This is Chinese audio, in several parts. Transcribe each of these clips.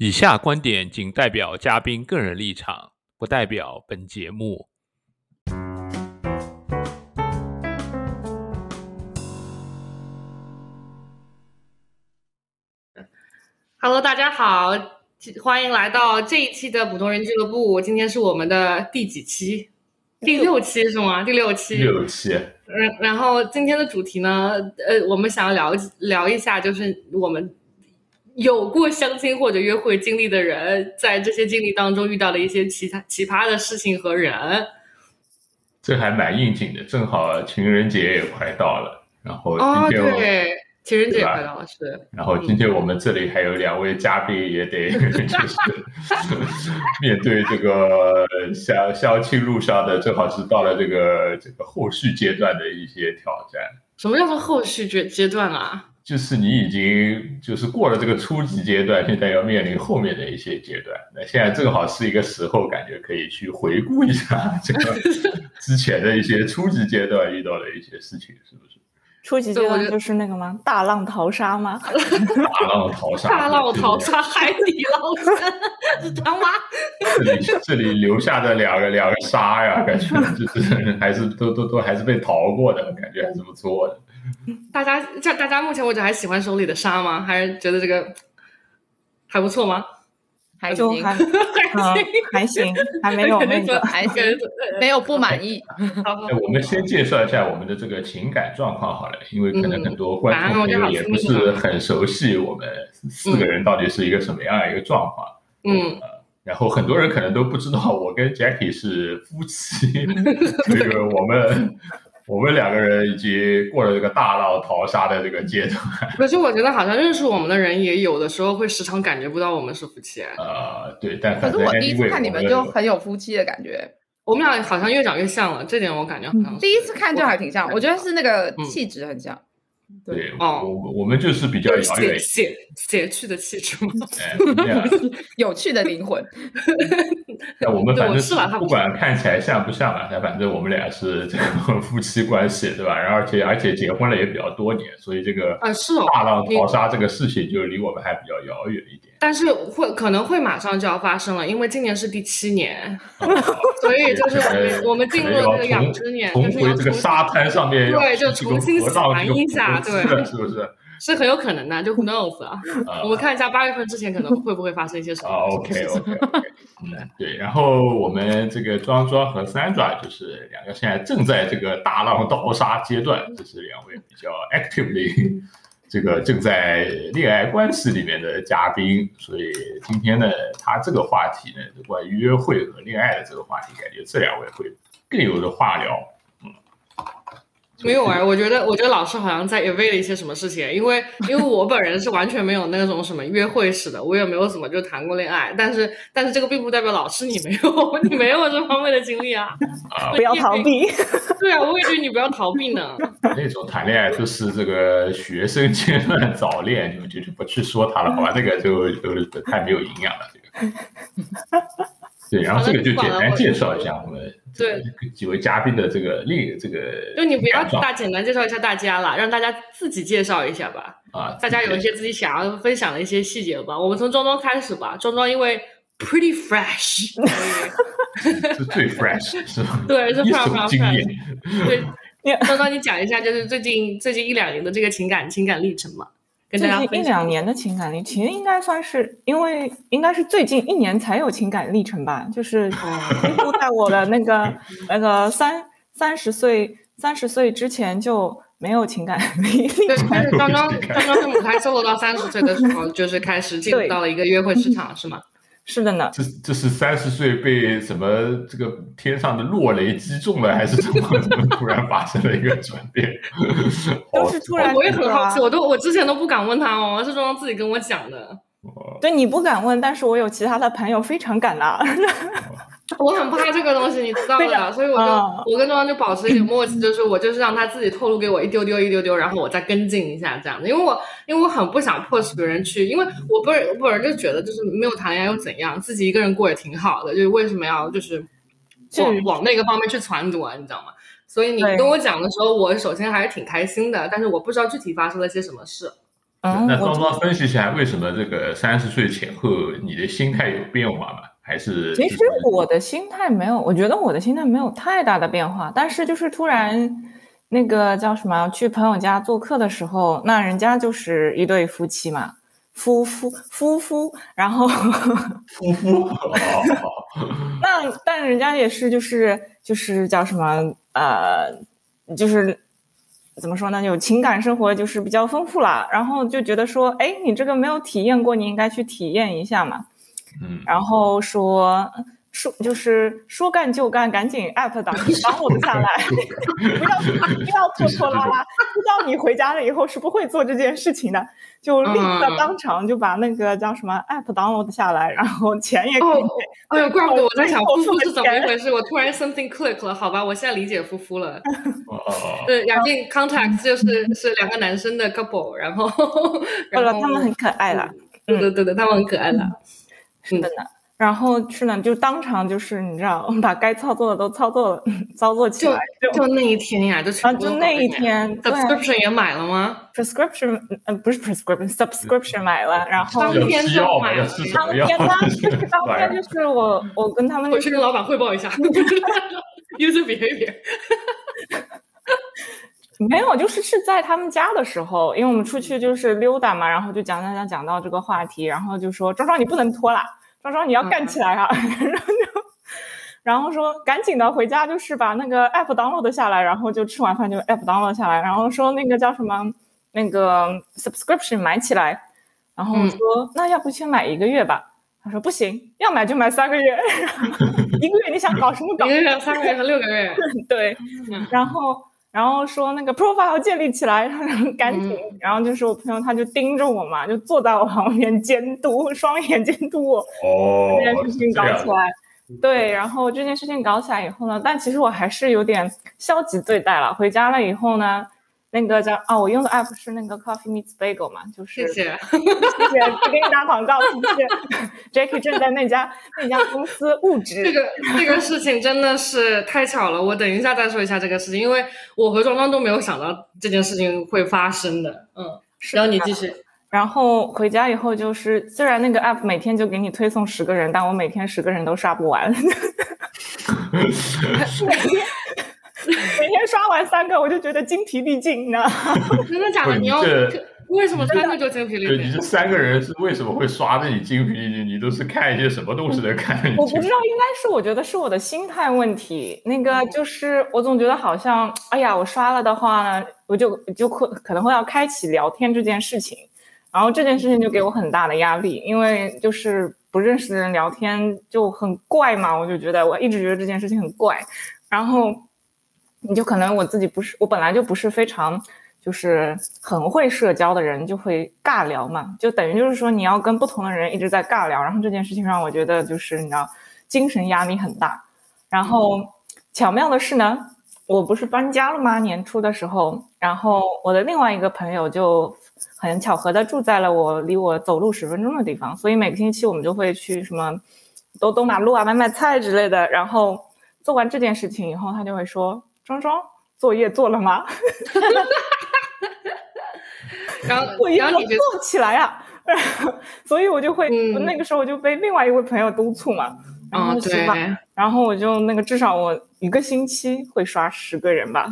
以下观点仅代表嘉宾个人立场，不代表本节目。Hello，大家好，欢迎来到这一期的普通人俱乐部。今天是我们的第几期？第六期是吗？第六期。六期。然然后今天的主题呢，呃，我们想要聊聊一下，就是我们有过相亲或者约会经历的人，在这些经历当中遇到了一些其他奇葩的事情和人。这还蛮应景的，正好情人节也快到了，然后哦，今天我、对，情人节也快到了，是。然后今天我们这里还有两位嘉宾，也得 就是 面对这个相相亲路上的，正好是到了这个这个后续阶段的一些挑战。什么叫做后续阶阶段啊？就是你已经就是过了这个初级阶段，现在要面临后面的一些阶段。那现在正好是一个时候，感觉可以去回顾一下这个 之前的一些初级阶段遇到的一些事情，是不是？初级阶段就是那个吗？大浪淘沙吗？大浪淘沙，大浪淘沙，海底捞针，是 他妈！这里这里留下的两个两个沙呀，感觉就是还是都都都还是被淘过的，感觉还是不错的。大家这大家目前为止还喜欢手里的沙吗？还是觉得这个还不错吗？还行，就还嗯还行，还没有那个还行，没有不满意。我们先介绍一下我们的这个情感状况好了，因为可能很多观众朋友也不是很熟悉我们四个人到底是一个什么样的一个状况。嗯，然后很多人可能都不知道我跟 Jackie 是夫妻，这个我们我们两个人已经过了这个大浪淘沙的这个阶段。可是我觉得好像认识我们的人也有的时候会时常感觉不到我们是夫妻。呃，对，但可反正是我第一次看你们就很有夫妻的感觉，我们俩好像越长越像了，这点我感觉好像是。第一次看就还挺像，我觉得是那个嗯气质很像。对，哦我我们就是比较遥写远，写写去的气质。有趣的灵魂，那我们反正是不管看起来像不像吧，但反正我们俩是这个 夫妻关系，对吧？然后而且而且结婚了也比较多年，所以这个啊是哦大浪淘沙这个事情就离我们还比较遥远一点。但是会可能会马上就要发生了，因为今年是第七年，所以就是我们我们进入了这个养殖年，重回这个就是要重沙滩上面对就重新洗盘一下对是不是？是很有可能的，就 who knows 啊？啊我们看一下八月份之前可能会不会发生一些什么啊，OK OK OK，嗯，对，然后我们这个庄庄和 Sandra 就是两个现在正在这个大浪淘沙阶段，这是两位比较 actively 这个正在恋爱关系里面的嘉宾，所以今天呢，他这个话题呢，关于约会和恋爱的这个话题，感觉这两位会更有的话聊。没有哎，我觉得，我觉得老师好像在 evade 一些什么事情，因为因为我本人是完全没有那种什么约会史的，我也没有怎么就谈过恋爱，但是但是这个并不代表老师你没有，你没有这方面的经历啊，啊不要逃避。对啊，我也觉得你不要逃避呢。那种谈恋爱就是这个学生阶段早恋，就就就不去说他了，好吧？那个就就太没有营养了，这个。对，然后这个就简单介绍一下我们对几位嘉宾的这个另这个就你不要大简单介绍一下大家啦，让大家自己介绍一下吧。啊，大家有一些自己想要分享的一些细节吧。我们从庄庄开始吧。庄庄因为 pretty fresh，所以 是最 fresh 是吧？对是非常非常经 fresh 验。对，庄庄你讲一下，就是最近最近一两年的这个情感情感历程嘛，跟大最近家分享。一两年的情感历，其实应该算是，因为应该是最近一年才有情感历程吧，就是 几乎在我的那个那个三三十岁三十岁之前就没有情感历历对，程。但是刚刚刚刚是母胎 solo 到三十岁的时候，就是开始进入到了一个约会市场，是吗？是的呢，这这是三十岁被什么这个天上的落雷击中了，还是怎么怎么突然发生了一个转变？都是突然我也很好奇，啊我都我之前都不敢问他哦，是庄庄自己跟我讲的。对你不敢问，但是我有其他的朋友非常敢拿。我很怕这个东西，你知道的，所以我就、啊我跟庄庄就保持一点默契，就是我就是让他自己透露给我一丢丢一丢丢，然后我再跟进一下这样的，因为我因为我很不想迫使别人去，因为我不是我本人就觉得就是没有谈恋爱又怎样，自己一个人过也挺好的，就是为什么要就是往往那个方面去撺掇啊，你知道吗？所以你跟我讲的时候，我首先还是挺开心的，但是我不知道具体发生了些什么事。嗯，那我庄庄分析一下，为什么这个三十岁前后你的心态有变化吗？还是其实我的心态没有，我觉得我的心态没有太大的变化，但是就是突然那个叫什么，去朋友家做客的时候，那人家就是一对夫妻嘛，夫夫夫夫，然后夫妇？哦那但人家也是就是就是叫什么呃，就是怎么说呢，有情感生活就是比较丰富啦，然后就觉得说，哎，你这个没有体验过，你应该去体验一下嘛。嗯，然后说说就是说干就干，赶紧 app 挡挡我们下来，不要不要拖拖拉拉，知道你回家了以后是不会做这件事情的，就立刻嗯当场就把那个叫什么 app download 下来，然后钱也给哦你。哎呦，怪不得我在想夫妇是怎么一回事，我突然 something click 了，好吧，我现在理解夫妇了。哦，对，雅静 contact 就是是两个男生的 couple，然后然后他们很可爱啦，对对对对，他们很可爱的。是的呢。然后是呢，就当场就是你知道，把该操作的都操作了，操作起来。就就那一天呀，就全啊，就那一天，对 subscription 也买了吗？prescription，呃，不是 prescription，subscription 买了，然后当天就？买了当？天 当天就是我我跟他们我去跟老板汇报一下 user behavior。没有，就是是在他们家的时候，因为我们出去就是溜达嘛，然后就讲讲讲讲到这个话题，然后就说庄庄你不能拖啦，庄庄你要干起来啊，然后就然后说赶紧的回家，就是把那个 app download 下来，然后就吃完饭就 app download 下来，然后说那个叫什么那个 subscription 买起来，然后我说、那要不先买一个月吧。他说不行，要买就买三个月，一个月你想搞什么搞一？个月、三个月和六个月，对嗯，然后然后说那个 profile 建立起来，然 后赶紧，嗯然后就是我朋友他就盯着我嘛，就坐在我旁边监督，双眼监督我哦这，件事情搞起来。对，然后这件事情搞起来以后呢，但其实我还是有点消极对待了。回家了以后呢，那个叫啊，我用的 app 是那个 Coffee Meets Bagel 嘛，就是谢谢。谢谢，不给你打广告，谢谢。Jackie 正在那家那家公司入职，这个这个事情真的是太巧了，我等一下再说一下这个事情，因为我和庄庄都没有想到这件事情会发生的。嗯，然后你继续。然后回家以后就是，虽然那个 app 每天就给你推送十个人，但我每天十个人都刷不完，每天每天刷完三个，我就觉得精疲力尽，你知道？真的假的？你要为什么三个就精疲力尽，你？这三个人是为什么会刷的你精疲力尽？你都是看一些什么东西在看？我不知道，应该是我觉得是我的心态问题。那个就是我总觉得好像，哎呀，我刷了的话呢，我就就可可能会要开启聊天这件事情，然后这件事情就给我很大的压力，因为就是不认识的人聊天就很怪嘛，我就觉得我一直觉得这件事情很怪，然后你就可能我自己不是，我本来就不是非常。就是很会社交的人就会尬聊嘛，就等于就是说你要跟不同的人一直在尬聊，然后这件事情让我觉得就是你知道精神压力很大。然后巧妙的是呢，我不是搬家了吗？年初的时候，然后我的另外一个朋友就很巧合的住在了我离我走路十分钟的地方，所以每个星期我们就会去什么兜兜马路啊、买买菜之类的。然后做完这件事情以后，他就会说：“庄庄，作业做了吗？” 然后 我一要然后你就做起来啊！所以我就会，嗯我那个时候我就被另外一位朋友督促嘛，然后哦行吧，对，然后我就那个至少我一个星期会刷十个人吧，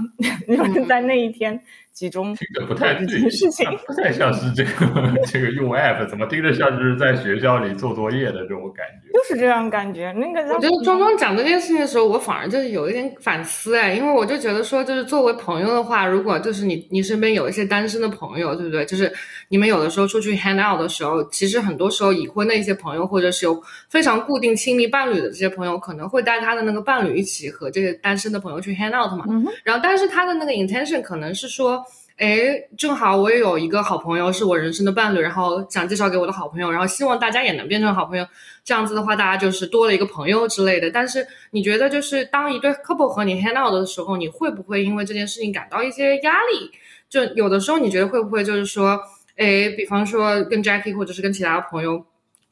就是在那一天集中这个不太这对件事情。不太像是这个 这个用 app，怎么听着像是在学校里做作业的这种感觉？就是这样感觉，那个我觉得庄庄讲这件事情的时候，我反而就是有一点反思哎，因为我就觉得说，就是作为朋友的话，如果就是你你身边有一些单身的朋友，对不对？就是你们有的时候出去 hang out 的时候，其实很多时候已婚的一些朋友，或者是有非常固定亲密伴侣的这些朋友，可能会带他的那个伴侣一起和这些单身的朋友去 hang out 嘛。嗯然后，但是他的那个 intention 可能是说，哎，正好我也有一个好朋友是我人生的伴侣，然后想介绍给我的好朋友，然后希望大家也能变成好朋友。这样子的话，大家就是多了一个朋友之类的。但是你觉得，就是当一对 couple 和你 hang out 的时候，你会不会因为这件事情感到一些压力？就有的时候，你觉得会不会就是说，哎，比方说跟 Jackie 或者是跟其他的朋友，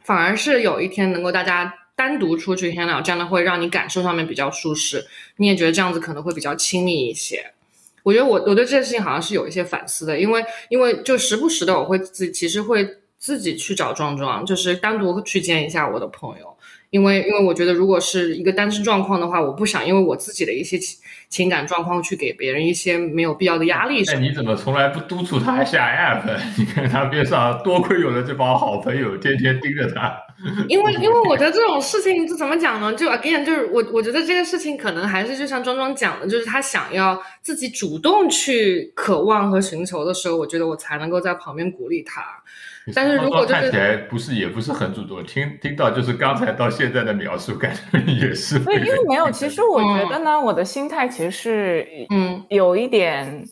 反而是有一天能够大家单独出去 hang out，这样的会让你感受上面比较舒适，你也觉得这样子可能会比较亲密一些。我觉得我我对这件事情好像是有一些反思的，因为因为就时不时的我会自其实会自己去找壮壮，就是单独去见一下我的朋友，因为因为我觉得如果是一个单身状况的话，我不想因为我自己的一些情情感状况去给别人一些没有必要的压力那。你怎么从来不督促他下 app？你看他边上多亏有了这帮好朋友，天天盯着他。因为因为我觉得这种事情就怎么讲呢？就 again 就是我我觉得这个事情可能还是就像庄庄讲的，就是他想要自己主动去渴望和寻求的时候，我觉得我才能够在旁边鼓励他。但是如果就是看起来不是也不是很主动，听听到就是刚才到现在的描述，感觉也是对，会因为没有，其实我觉得呢，我的心态其实是嗯有一点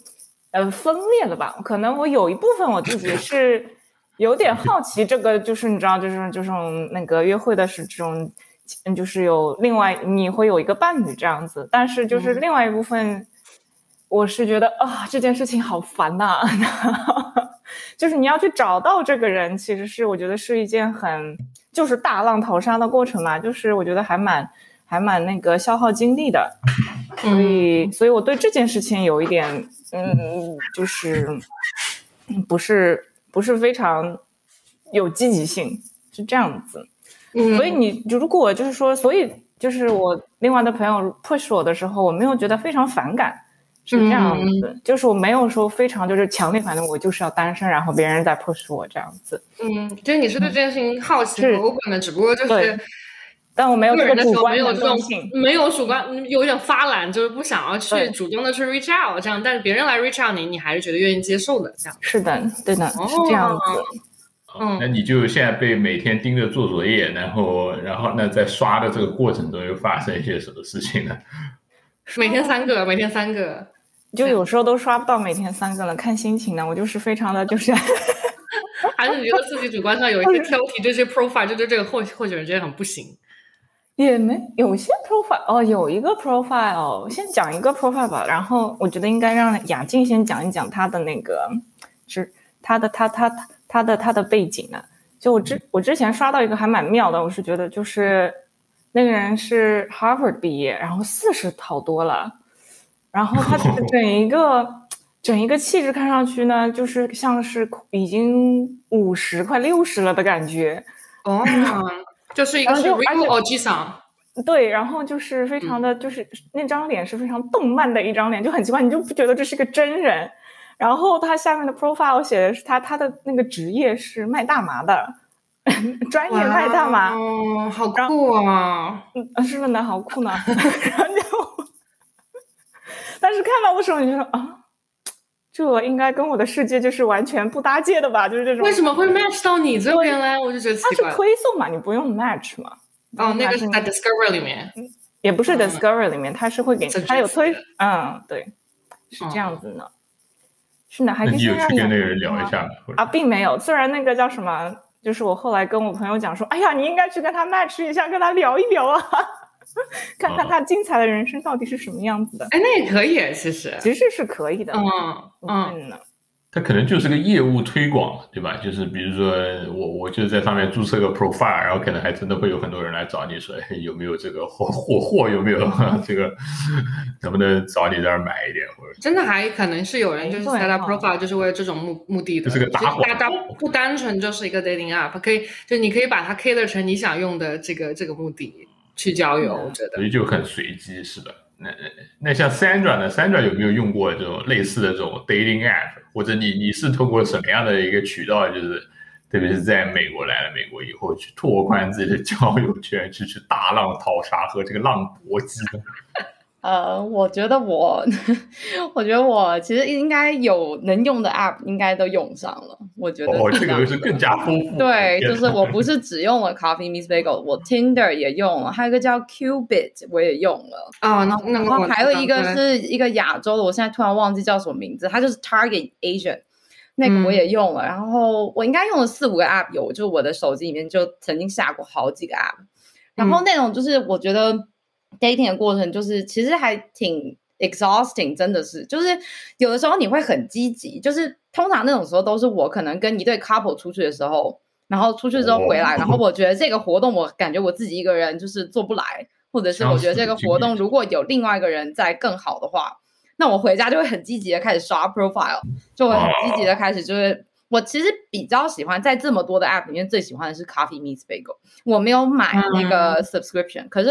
呃分裂的吧。可能我有一部分我自己是有点好奇，这个就是你知道，就是就是那个约会的是这种，嗯，就是有另外你会有一个伴侣这样子，但是就是嗯。另外一部分，我是觉得啊这件事情好烦呐、就是你要去找到这个人，其实是我觉得是一件很就是大浪淘沙的过程嘛，就是我觉得还蛮还蛮那个消耗精力的，所嗯。以所以我对这件事情有一点嗯，就是嗯不是不是非常有积极性，是这样子。嗯，所以你如果就是说，所以就是我另外的朋友 push 我的时候，我没有觉得非常反感，是这样子，就是我没有说非常就是强烈反对我就是要单身，然后别人在 push 我这样子，嗯，就是你是对这件事情好奇是和 open 的，只不过就是对但我没有这个个人的时候主观能没有这种动性。没有主观，嗯有点发懒，就是不想要去主动的去 reach out 这样，但是别人来 reach out 你，你还是觉得愿意接受的这样。是的，对的，哦是这样子。嗯那你就现在被每天盯着做作业，然后然后那在刷的这个过程中又发生一些什么事情呢？每天三个，每天三个，就有时候都刷不到每天三个了，看心情呢。我就是非常的就是 还是你觉得自己主观上有一些挑剔，这些 profile 就对这个候候选人觉得很不行。也没有些 profile 哦，有一个 profile，先讲一个 profile 吧。然后我觉得应该让雅静先讲一讲她的那个，是她的她她她她的她的背景呢。就我之我之前刷到一个还蛮妙的，我是觉得就是那个人是 Harvard 毕业，然后四十好多了，然后他的 整一个整一个气质看上去呢，就是像是已经五十快六十了的感觉。哦，就是一个是然后就 s a 对，然后就是非常的，就是那张脸是非常动漫的一张脸，就很奇怪，你就不觉得这是个真人。然后他下面的 profile 写的是他他的那个职业是卖大麻的，专业卖大麻，哦，好酷啊！嗯，是的，好酷呢。然后就，但是看到的时候你就说啊，这应该跟我的世界就是完全不搭界的吧？就是这种为什么会 match 到你这边来？我就觉得它是奇怪了。推送嘛，你不用 match 嘛。哦，那个是它在 Discover 里面。也不是嗯 Discover 里面，它是会给它有推，嗯，对，是这样子呢。是的，还是有去跟那个雅人聊一下吗？啊，并没有。虽然那个叫什么，就是我后来跟我朋友讲说，哎呀，你应该去跟他 match 一下，跟他聊一聊啊，看看他精彩的人生到底是什么样子的。哎，那也可以，其实。其实是可以的，嗯嗯，他可能就是个业务推广，对吧？就是比如说我我就在上面注册个 profile，然后可能还真的会有很多人来找你说，哎，有没有这个货货货有没有这个，能不能找你这儿买一点，或者真的还可能是有人就是对 set up 哦 profile 就是为了这种目目的的，这是个打广告大大不单纯就是一个 dating app，可以就你可以把它 cater 成你想用的这个这个目的去交友，我觉得所。以就很随机，是的。那那那像 Sandra 呢？Sandra 有没有用过这种类似的这种 dating app？或者你你是通过什么样的一个渠道，就是特别是在美国来了美国以后，去拓宽自己的交友圈，去去大浪淘沙和这个浪搏击呢？呃，我觉得我，我觉得我其实应该有能用的 app 应该都用上了。我觉得哦，这个是更加丰富。对，就是我不 是只用了 Coffee Miss Bagel，我 Tinder 也用了，还有一个叫 Qbit 我也用了，哦，那那然后还有一个是一个亚洲的，我现在突然忘记叫什么名字，它就是 Target Asian。那个我也用了，然后我应该用了四五个 app，有就是我的手机里面就曾经下过好几个 app，然后那种就是我觉得 dating 的过程就是其实还挺 exhausting，真的是，就是有的时候你会很积极，就是通常那种时候都是我可能跟一对 couple 出去的时候，然后出去之后回来，哦然后我觉得这个活动我感觉我自己一个人就是做不来，或者是我觉得这个活动如果有另外一个人在更好的话。那我回家就会很积极的开始刷 profile，就会很积极的开始就是。我其实比较喜欢在这么多的 app 里面，最喜欢的是 Coffee Meets Bagel。我没有买那个 subscription，、可是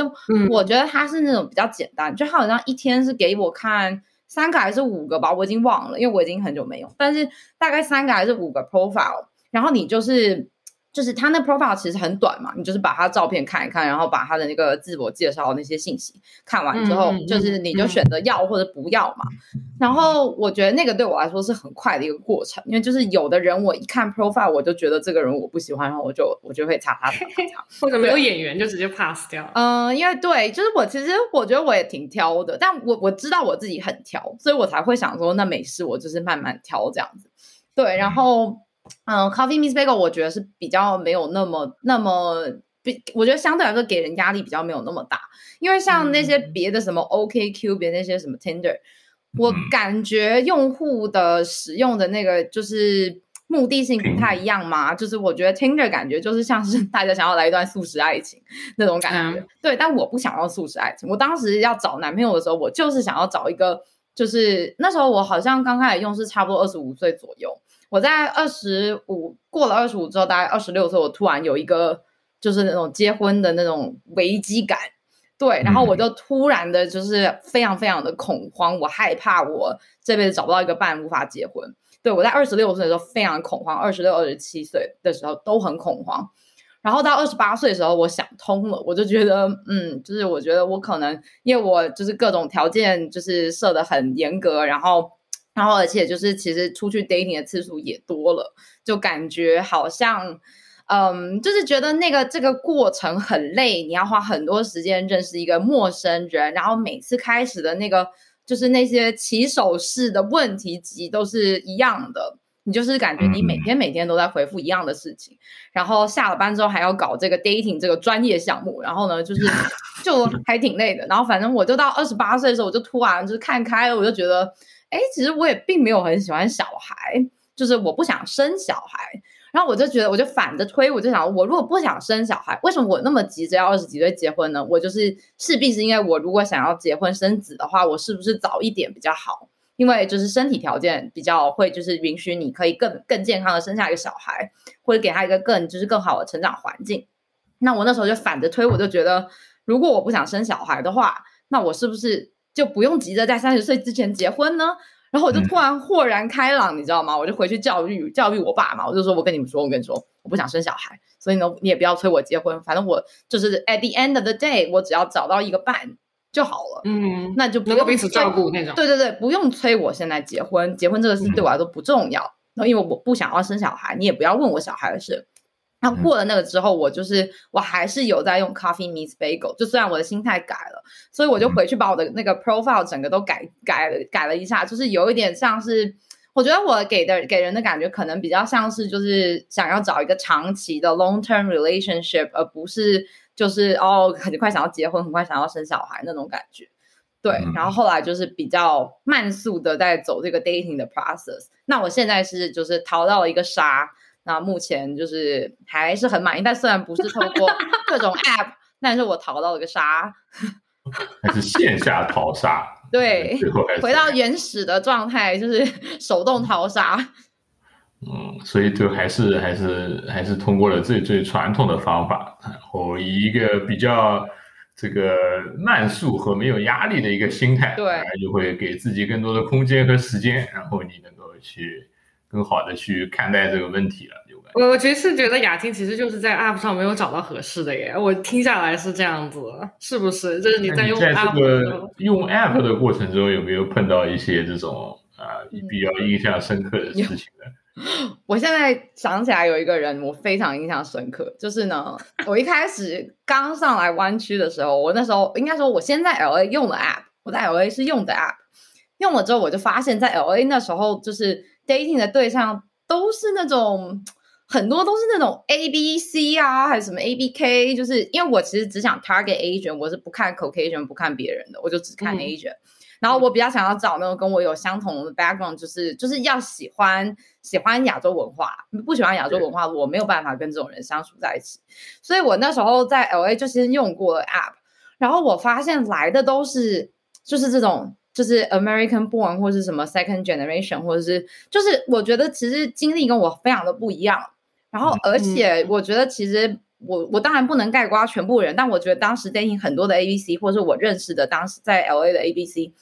我觉得它是那种比较简单，就它好像一天是给我看三个还是五个吧，我已经忘了，因为我已经很久没用。但是大概三个还是五个 profile，然后你就是。就是他那 profile 其实很短嘛，你就是把他照片看一看，然后把他的那个自我介绍那些信息看完之后，就是你就选择要或者不要嘛。然后我觉得那个对我来说是很快的一个过程，因为就是有的人我一看 profile 我就觉得这个人我不喜欢，然后我就我就会擦擦擦擦。或者没有眼缘就直接 pass 掉。嗯，因为对，就是我其实我觉得我也挺挑的，但我我知道我自己很挑，所以我才会想说那没事，我就是慢慢挑这样子。对，然后嗯，Coffee Miss Bagel 我觉得是比较没有那么那么。比我觉得相对来说给人压力比较没有那么大，因为像那些别的什么 OKQ，别的那些什么 Tinder，我感觉用户的使用的那个就是目的性不太一样嘛。就是我觉得 Tinder 感觉就是像是大家想要来一段素食爱情那种感觉，嗯对。但我不想要素食爱情，我当时要找男朋友的时候，我就是想要找一个，就是那时候我好像刚开始用是差不多二十五岁左右。我在二十五过了二十五之后，大概二十六岁，我突然有一个就是那种结婚的那种危机感，对，然后我就突然的就是非常非常的恐慌，我害怕我这辈子找不到一个伴，无法结婚。对我在二十六岁的时候非常恐慌，二十六、二十七岁的时候都很恐慌，然后到二十八岁的时候，我想通了，我就觉得，嗯，就是我觉得我可能因为我就是各种条件就是设的很严格，然后。然后，而且就是其实出去 dating 的次数也多了，就感觉好像，嗯，就是觉得那个这个过程很累，你要花很多时间认识一个陌生人，然后每次开始的那个就是那些起手式的问题集都是一样的，你就是感觉你每天每天都在回复一样的事情，然后下了班之后还要搞这个 dating 这个专业项目，然后呢，就是 就还挺累的。然后反正我就到二十八岁的时候，我就突然就是看开了，我就觉得。哎，其实我也并没有很喜欢小孩，就是我不想生小孩。然后我就觉得，我就反着推，我就想，我如果不想生小孩，为什么我那么急着要二十几岁结婚呢？我就是势必是因为我如果想要结婚生子的话，我是不是早一点比较好？因为就是身体条件比较会，就是允许你可以更更健康的生下一个小孩，或者给他一个更就是更好的成长环境。那我那时候就反着推，我就觉得，如果我不想生小孩的话，那我是不是？就不用急着在三十岁之前结婚呢，然后我就突然豁然开朗，你知道吗？我就回去教育教育我爸嘛，我就说我跟你们说，我跟你说，我不想生小孩，所以呢，你也不要催我结婚，反正我就是 at the end of the day，我只要找到一个伴就好了，嗯，那就不能够彼此照顾那种。对对对，不用催我现在结婚，结婚这个事对我来说不重要，然后因为我不想要生小孩，你也不要问我小孩的事。那过了那个之后，我就是我还是有在用 Coffee Meets Bagel，就虽然我的心态改了，所以我就回去把我的那个 profile 整个都改改了改了一下，就是有一点像是，我觉得我给的给人的感觉可能比较像是就是想要找一个长期的 long term relationship，而不是就是哦很快想要结婚，很快想要生小孩那种感觉。对，然后后来就是比较慢速的在走这个 dating 的 process。那我现在是就是淘到了一个沙。那目前就是还是很满意，但虽然不是透过各种 app，但是我淘到了个沙，还是线下淘沙，对，最后还是回到原始的状态，就是手动淘沙。嗯，所以就还是还是还是通过了最最传统的方法，然后以一个比较这个慢速和没有压力的一个心态，对，就会给自己更多的空间和时间，然后你能够去。更好的去看待这个问题了，就我我其实是觉得雅婷其实就是在 App 上没有找到合适的耶，我听下来是这样子，是不是？就是你在用 App 这个用 App 的过程中有没有碰到一些这种啊、呃、比较印象深刻的事情呢？我现在想起来有一个人我非常印象深刻，就是呢，我一开始刚上来湾区的时候，我那时候应该说我先在 LA 用了 App，我在 LA 是用的 App，用了之后我就发现，在 LA 那时候就是。Dating 的对象都是那种 很多都是那种 A B C 啊，还是什么 A B K，就是因为我其实只想 target agent，我是不看 Caucasian 不看别人的，我就只看 agent、嗯。然后我比较想要找那种跟我有相同的 background，就是就是要喜欢喜欢亚洲文化，不喜欢亚洲文化，我没有办法跟这种人相处在一起。所以我那时候在 LA 就先用过了 app，然后我发现来的都是就是这种。就是 American born 或是什么 second generation，或者是就是我觉得其实经历跟我非常的不一样。然后而且我觉得其实我我当然不能概括全部人，但我觉得当时 dating 很多的 A B C 或者是我认识的当时在 L A 的 A B C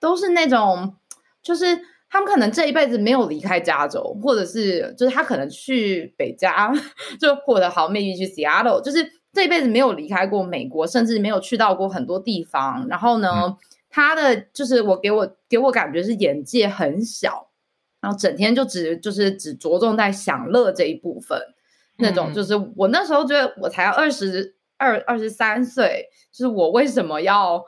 都是那种就是他们可能这一辈子没有离开加州，或者是就是他可能去北加，就或者好 maybe 去 Seattle，就是这一辈子没有离开过美国，甚至没有去到过很多地方。然后呢？他的就是我给我给我感觉是眼界很小，然后整天就只就是只着重在享乐这一部分，那种就是我那时候觉得我才二十二二十三岁，就是我为什么要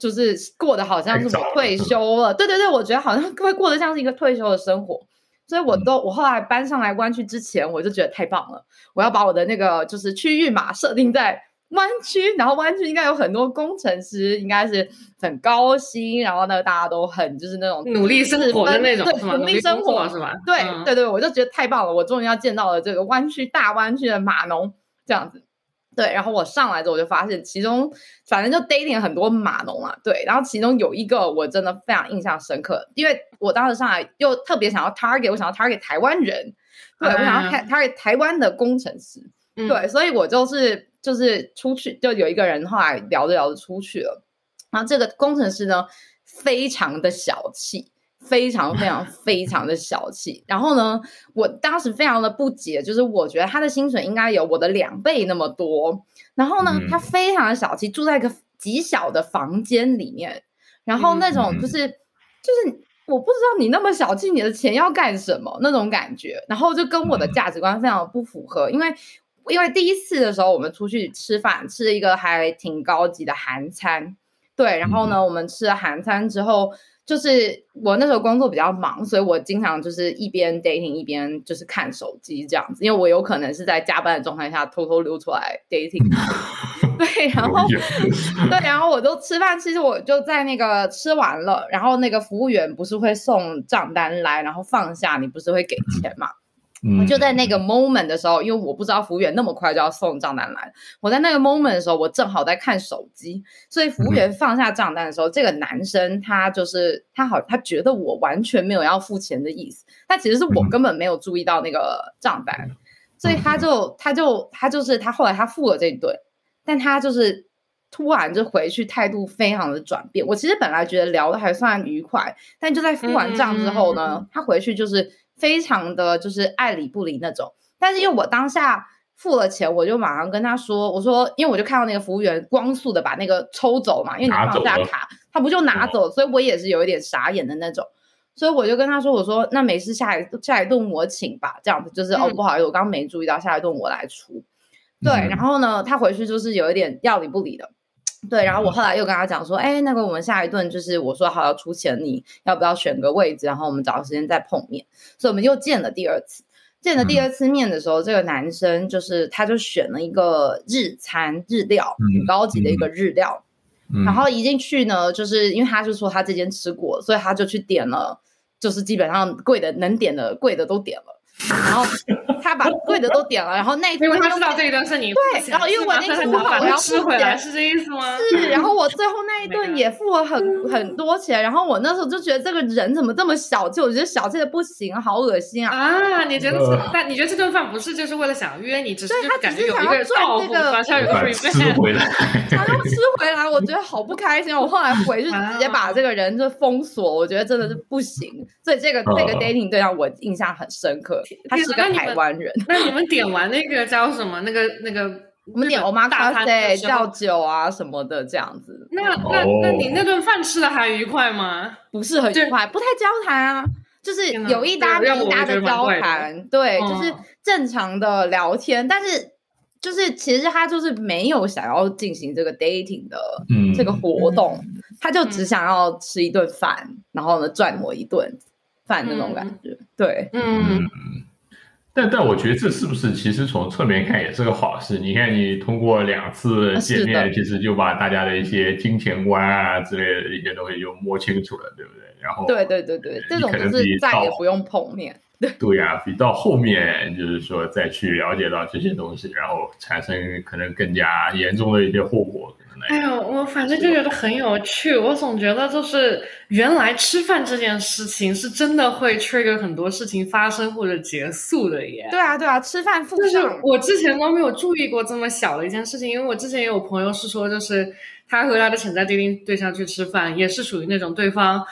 就是过得好像是我退休了？对对对，我觉得好像会过得像是一个退休的生活，所以我都我后来搬上来湾区之前，我就觉得太棒了，我要把我的那个就是区域码设定在。湾区，然后湾区应该有很多工程师，应该是很高薪，然后呢，大家都很就是那种努力生活的那种，对，努力生活是吧？对对对，我就觉得太棒了，我终于要见到了这个湾区大湾区的码农这样子。对，然后我上来之后，我就发现其中反正就 dating 很多码农嘛，对，然后其中有一个我真的非常印象深刻，因为我当时上来又特别想要 target，我想要 target 台湾人，对我想要 target 台湾的工程师，对，所以我就是。就是出去，就有一个人后来聊着聊着出去了，然后这个工程师呢，非常的小气，非常非常 非常的小气。然后呢，我当时非常的不解，就是我觉得他的薪水应该有我的两倍那么多。然后呢，他非常的小气，住在一个极小的房间里面，然后那种就是就是我不知道你那么小气，你的钱要干什么那种感觉，然后就跟我的价值观非常不符合，因为。因为第一次的时候，我们出去吃饭，吃了一个还挺高级的韩餐，对。然后呢，我们吃了韩餐之后，就是我那时候工作比较忙，所以我经常就是一边 dating 一边就是看手机这样子，因为我有可能是在加班的状态下偷偷溜出来 dating。对，然后对，然后我就吃饭，其实我就在那个吃完了，然后那个服务员不是会送账单来，然后放下，你不是会给钱嘛？我就在那个 moment 的时候，因为我不知道服务员那么快就要送账单来。我在那个 moment 的时候，我正好在看手机，所以服务员放下账单的时候，这个男生他就是他好，他觉得我完全没有要付钱的意思，但其实是我根本没有注意到那个账单，所以他就他就他就是他后来他付了这一顿，但他就是突然就回去态度非常的转变。我其实本来觉得聊的还算愉快，但就在付完账之后呢，他回去就是。非常的就是爱理不理那种，但是因为我当下付了钱，我就马上跟他说：“我说，因为我就看到那个服务员光速的把那个抽走嘛，因为你放下卡，他不就拿走，所以我也是有一点傻眼的那种，所以我就跟他说：我说那没事，下一下一顿我请吧，这样子就是哦，不好意思，我刚刚没注意到，下一顿我来出。对，然后呢，他回去就是有一点要理不理的。”对，然后我后来又跟他讲说，哎，那个我们下一顿就是我说好要出钱，你要不要选个位置，然后我们找个时间再碰面。所以我们又见了第二次，见了第二次面的时候，这个男生就是他就选了一个日餐日料，很高级的一个日料。然后一进去呢，就是因为他就说他这间吃过，所以他就去点了，就是基本上贵的能点的贵的都点了。然后他把贵的都点了，然后那一 因为他知道这一顿是你对，然后因为我那天不好，我要吃回来，是这意思吗？是，然后我最后那一顿也付了很很多钱，然后我那时候就觉得这个人怎么这么小气？我觉得小气的不行，好恶心啊！啊，你觉得？但你觉得这顿饭不是就是为了想约你，只是他感觉有一个报复，好像有个 revenge 回来，他要吃回来，我觉得好不开心。我后来回去直接把这个人就封锁，我觉得真的是不行。所以这个这个 dating 对象我印象很深刻，他是个台湾人。那你们点完那个叫什么？那个那个，我们点欧妈咖啡、叫酒啊什么的，这样子。那那那你那顿饭吃的还愉快吗？不是很愉快，不太交谈啊，就是有一搭没一搭的交谈，对，就是正常的聊天，但是就是其实他就是没有想要进行这个 dating 的这个活动，他就只想要吃一顿饭，然后呢赚我一顿饭那种感觉，对，嗯。但但我觉得这是不是其实从侧面看也是个好事？你看你通过两次见面，其实就把大家的一些金钱观啊之类的一些东西就摸清楚了，对不对？然后对对对对，这种就是再也不用碰面。对呀、比到后面就是说再去了解到这些东西，然后产生可能更加严重的一些后果，哎呦，我反正就觉得很有趣。我总觉得就是原来吃饭这件事情是真的会 trigger 很多事情发生或者结束的耶。对啊，对啊，吃饭附就是，我之前都没有注意过这么小的一件事情，因为我之前也有朋友是说，就是他和他的潜在地定对象去吃饭，也是属于那种对方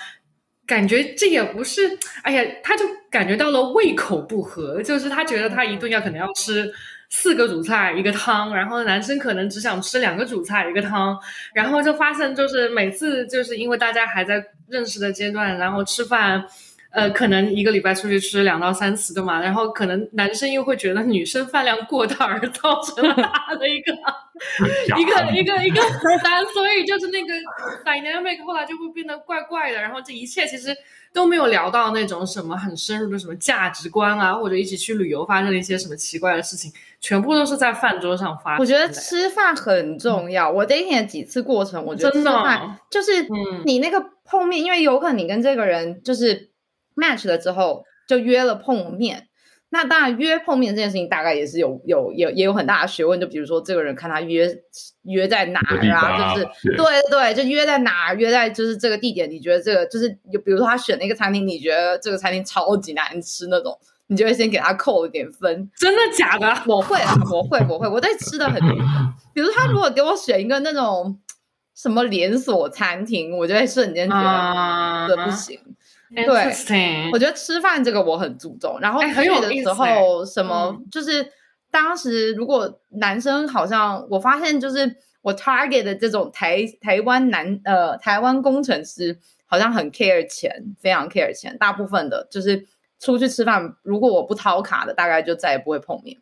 感觉这也不是，哎呀，他就感觉到了胃口不合，就是他觉得他一顿要可能要吃。四个主菜一个汤，然后男生可能只想吃两个主菜一个汤，然后就发现就是每次就是因为大家还在认识的阶段，然后吃饭，呃，可能一个礼拜出去吃两到三次的嘛，然后可能男生又会觉得女生饭量过大而造成了大的一个 一个一个一个负担，所以就是那个 dynamic 后来就会变得怪怪的，然后这一切其实都没有聊到那种什么很深入的什么价值观啊，或者一起去旅游发生了一些什么奇怪的事情，全部都是在饭桌上发生。我觉得吃饭很重要。我 dating 的几次过程，我觉得吃真的就是嗯你那个碰面，因为有可能你跟这个人就是 match 了之后就约了碰面。那当然，约碰面这件事情大概也是有有有也有很大的学问。就比如说，这个人看他约约在哪儿啊，就是对对对，就约在哪儿，约在就是这个地点。你觉得这个就是有，比如说他选了一个餐厅，你觉得这个餐厅超级难吃那种，你就会先给他扣一点分。真的假的？我会啊，我会，我会，我对吃的很，比如他如果给我选一个那种什么连锁餐厅，我就会瞬间觉得啊这不行。Interesting 我觉得吃饭这个我很注重，然后去哎很有的时候什么嗯。就是当时如果男生好像我发现就是我 target 的这种台台湾男呃台湾工程师好像很 care 钱，非常 care 钱，大部分的就是出去吃饭，如果我不掏卡的，大概就再也不会碰面。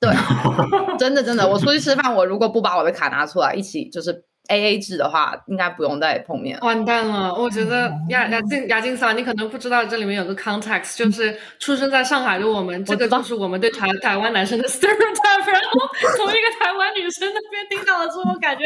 对，真的真的，我出去吃饭，我如果不把我的卡拿出来，一起就是 A A 制的话，应该不用再碰面。完蛋了！我觉得雅雅静雅静桑，你可能不知道这里面有个 context，就是出生在上海的我们，这个就是我们对台台湾男生的 stereotype。然后 从一个台湾女生那边听到了之后，感觉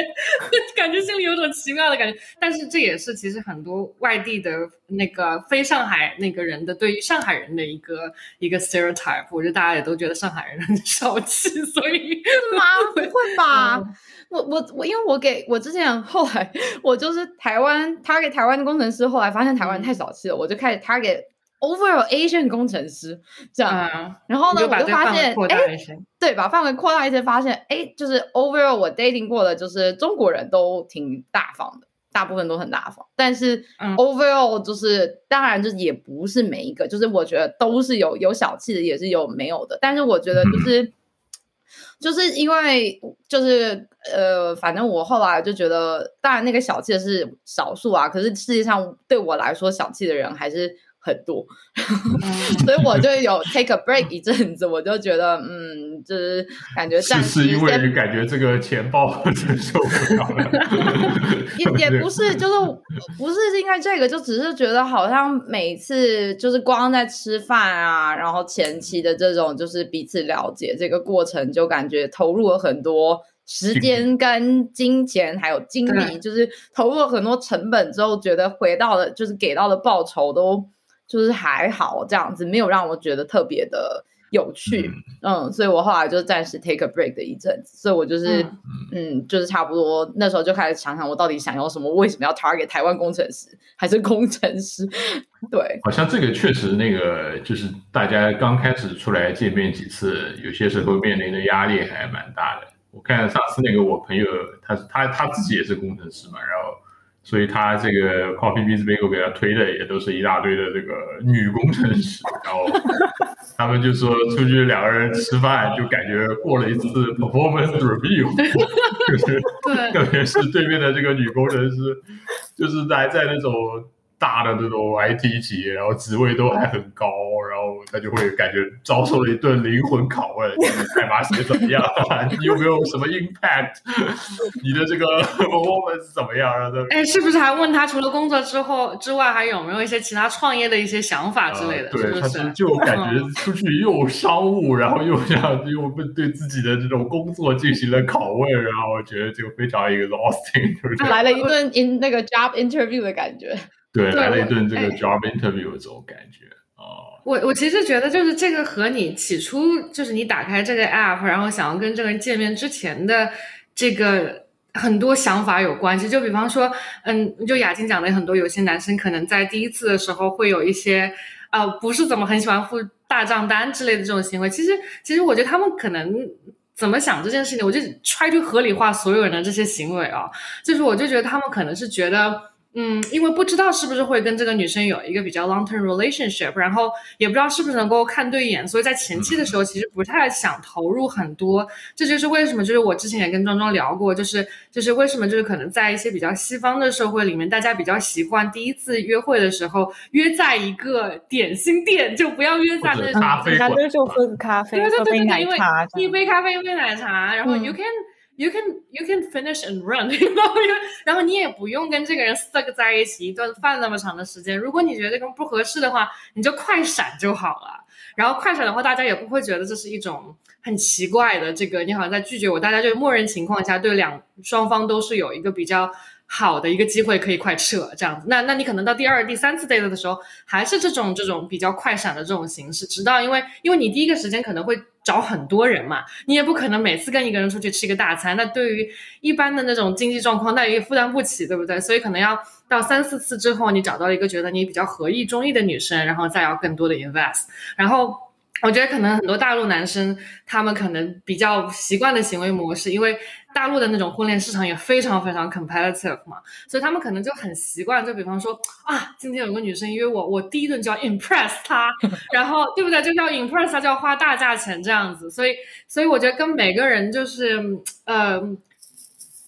感觉心里有种奇妙的感觉。但是这也是其实很多外地的那个非上海那个人的对于上海人的一个一个 stereotype。我觉得大家也都觉得上海人很 小气，所以吗？不会吧？嗯我我我，因为我给我之前 后来我就是台湾，他给台湾的工程师，后来发现台湾太小气了，我就开始他给 overall Asian 工程师这样，嗯，然后呢，就我就发现哎。对，把范围扩大一些，发现哎，就是 overall 我 dating 过的，就是中国人都挺大方的，大部分都很大方。但是嗯 overall 就是，当然就是也不是每一个，就是我觉得都是有有小气的，也是有没有的。但是我觉得就是。就是因为就是呃，反正我后来就觉得，当然那个小气的是少数啊，可是世界上对我来说小气的人还是很多，所以我就有 take a break 一阵子，我就觉得嗯，就是感觉暂时是是因为先感觉这个钱包承受不了了，也也不是，就是不是因为这个，就只是觉得好像每次就是光在吃饭啊，然后前期的这种就是彼此了解这个过程，就感觉投入了很多时间跟金钱还有精力，就是投入了很多成本之后，觉得回到了就是给到的报酬都就是还好这样子，没有让我觉得特别的有趣。嗯，所以我后来就暂时 take a break 的一阵子，所以我就是嗯嗯就是差不多那时候就开始想想我到底想要什么，为什么要 target 台湾工程师还是工程师？对，好像这个确实那个就是大家刚开始出来见面几次，有些时候面临的压力还蛮大的。我看上次那个我朋友，他他他自己也是工程师嘛，然后所以他这个 Coffee Biz Bagel 给他推的也都是一大堆的这个女工程师，然后 他们就说出去两个人吃饭，就感觉过了一次 performance review，就是特别是对面的这个女工程师，就是在在那种大的那种 IT 企业，然后职位都还很高，然后他就会感觉遭受了一顿灵魂拷问：你代码写怎么样？你有没有什么 impact？你的这个 performance 怎么样？然后他哎，是不是还问他除了工作之后之外，还有没有一些其他创业的一些想法之类的？呃对，他是不是？就感觉出去又商务，然后又像又对自己的这种工作进行了拷问，然后我觉得就非常 exhausting，就是来了一顿 in 那个 job interview 的感觉。对，来了一顿这个哎 job interview 这种感觉。哦，我我其实觉得就是这个和你起初就是你打开这个 app，然后想要跟这个人见面之前的这个很多想法有关系。就比方说，嗯，就雅静讲的很多，有些男生可能在第一次的时候会有一些呃不是怎么很喜欢付大账单之类的这种行为。其实其实我觉得他们可能。怎么想这件事情？我就 try to 合理化所有人的这些行为啊，就是我就觉得他们可能是觉得。嗯，因为不知道是不是会跟这个女生有一个比较 long term relationship，然后也不知道是不是能够看对眼，所以在前期的时候其实不太想投入很多。这就是为什么，就是我之前也跟庄庄聊过，就是就是为什么就是可能在一些比较西方的社会里面，大家比较习惯第一次约会的时候约在一个点心店，就不要约在那咖啡馆，就喝个咖啡，喝杯奶茶，一杯咖啡一杯奶茶，然后 you can。You can you can finish and run，然后然后你也不用跟这个人 stuck 在一起一顿饭那么长的时间。如果你觉得这个不合适的话，你就快闪就好了。然后快闪的话，大家也不会觉得这是一种很奇怪的这个你好像在拒绝我。大家就默认情况下对两双方都是有一个比较。好的一个机会可以快撤这样子，那那你可能到第二、第三次 date 的时候，还是这种这种比较快闪的这种形式，直到因为因为你第一个时间可能会找很多人嘛，你也不可能每次跟一个人出去吃一个大餐，那对于一般的那种经济状况，那也负担不起，对不对？所以可能要到三四次之后，你找到一个觉得你比较合意、中意的女生，然后再要更多的 invest，然后。我觉得可能很多大陆男生，他们可能比较习惯的行为模式，因为大陆的那种婚恋市场也非常非常 competitive 嘛，所以他们可能就很习惯。就比方说啊，今天有个女生约我，我第一顿就要 impress 她，然后对不对？就要 impress 她，就要花大价钱这样子。所以，所以我觉得跟每个人就是呃，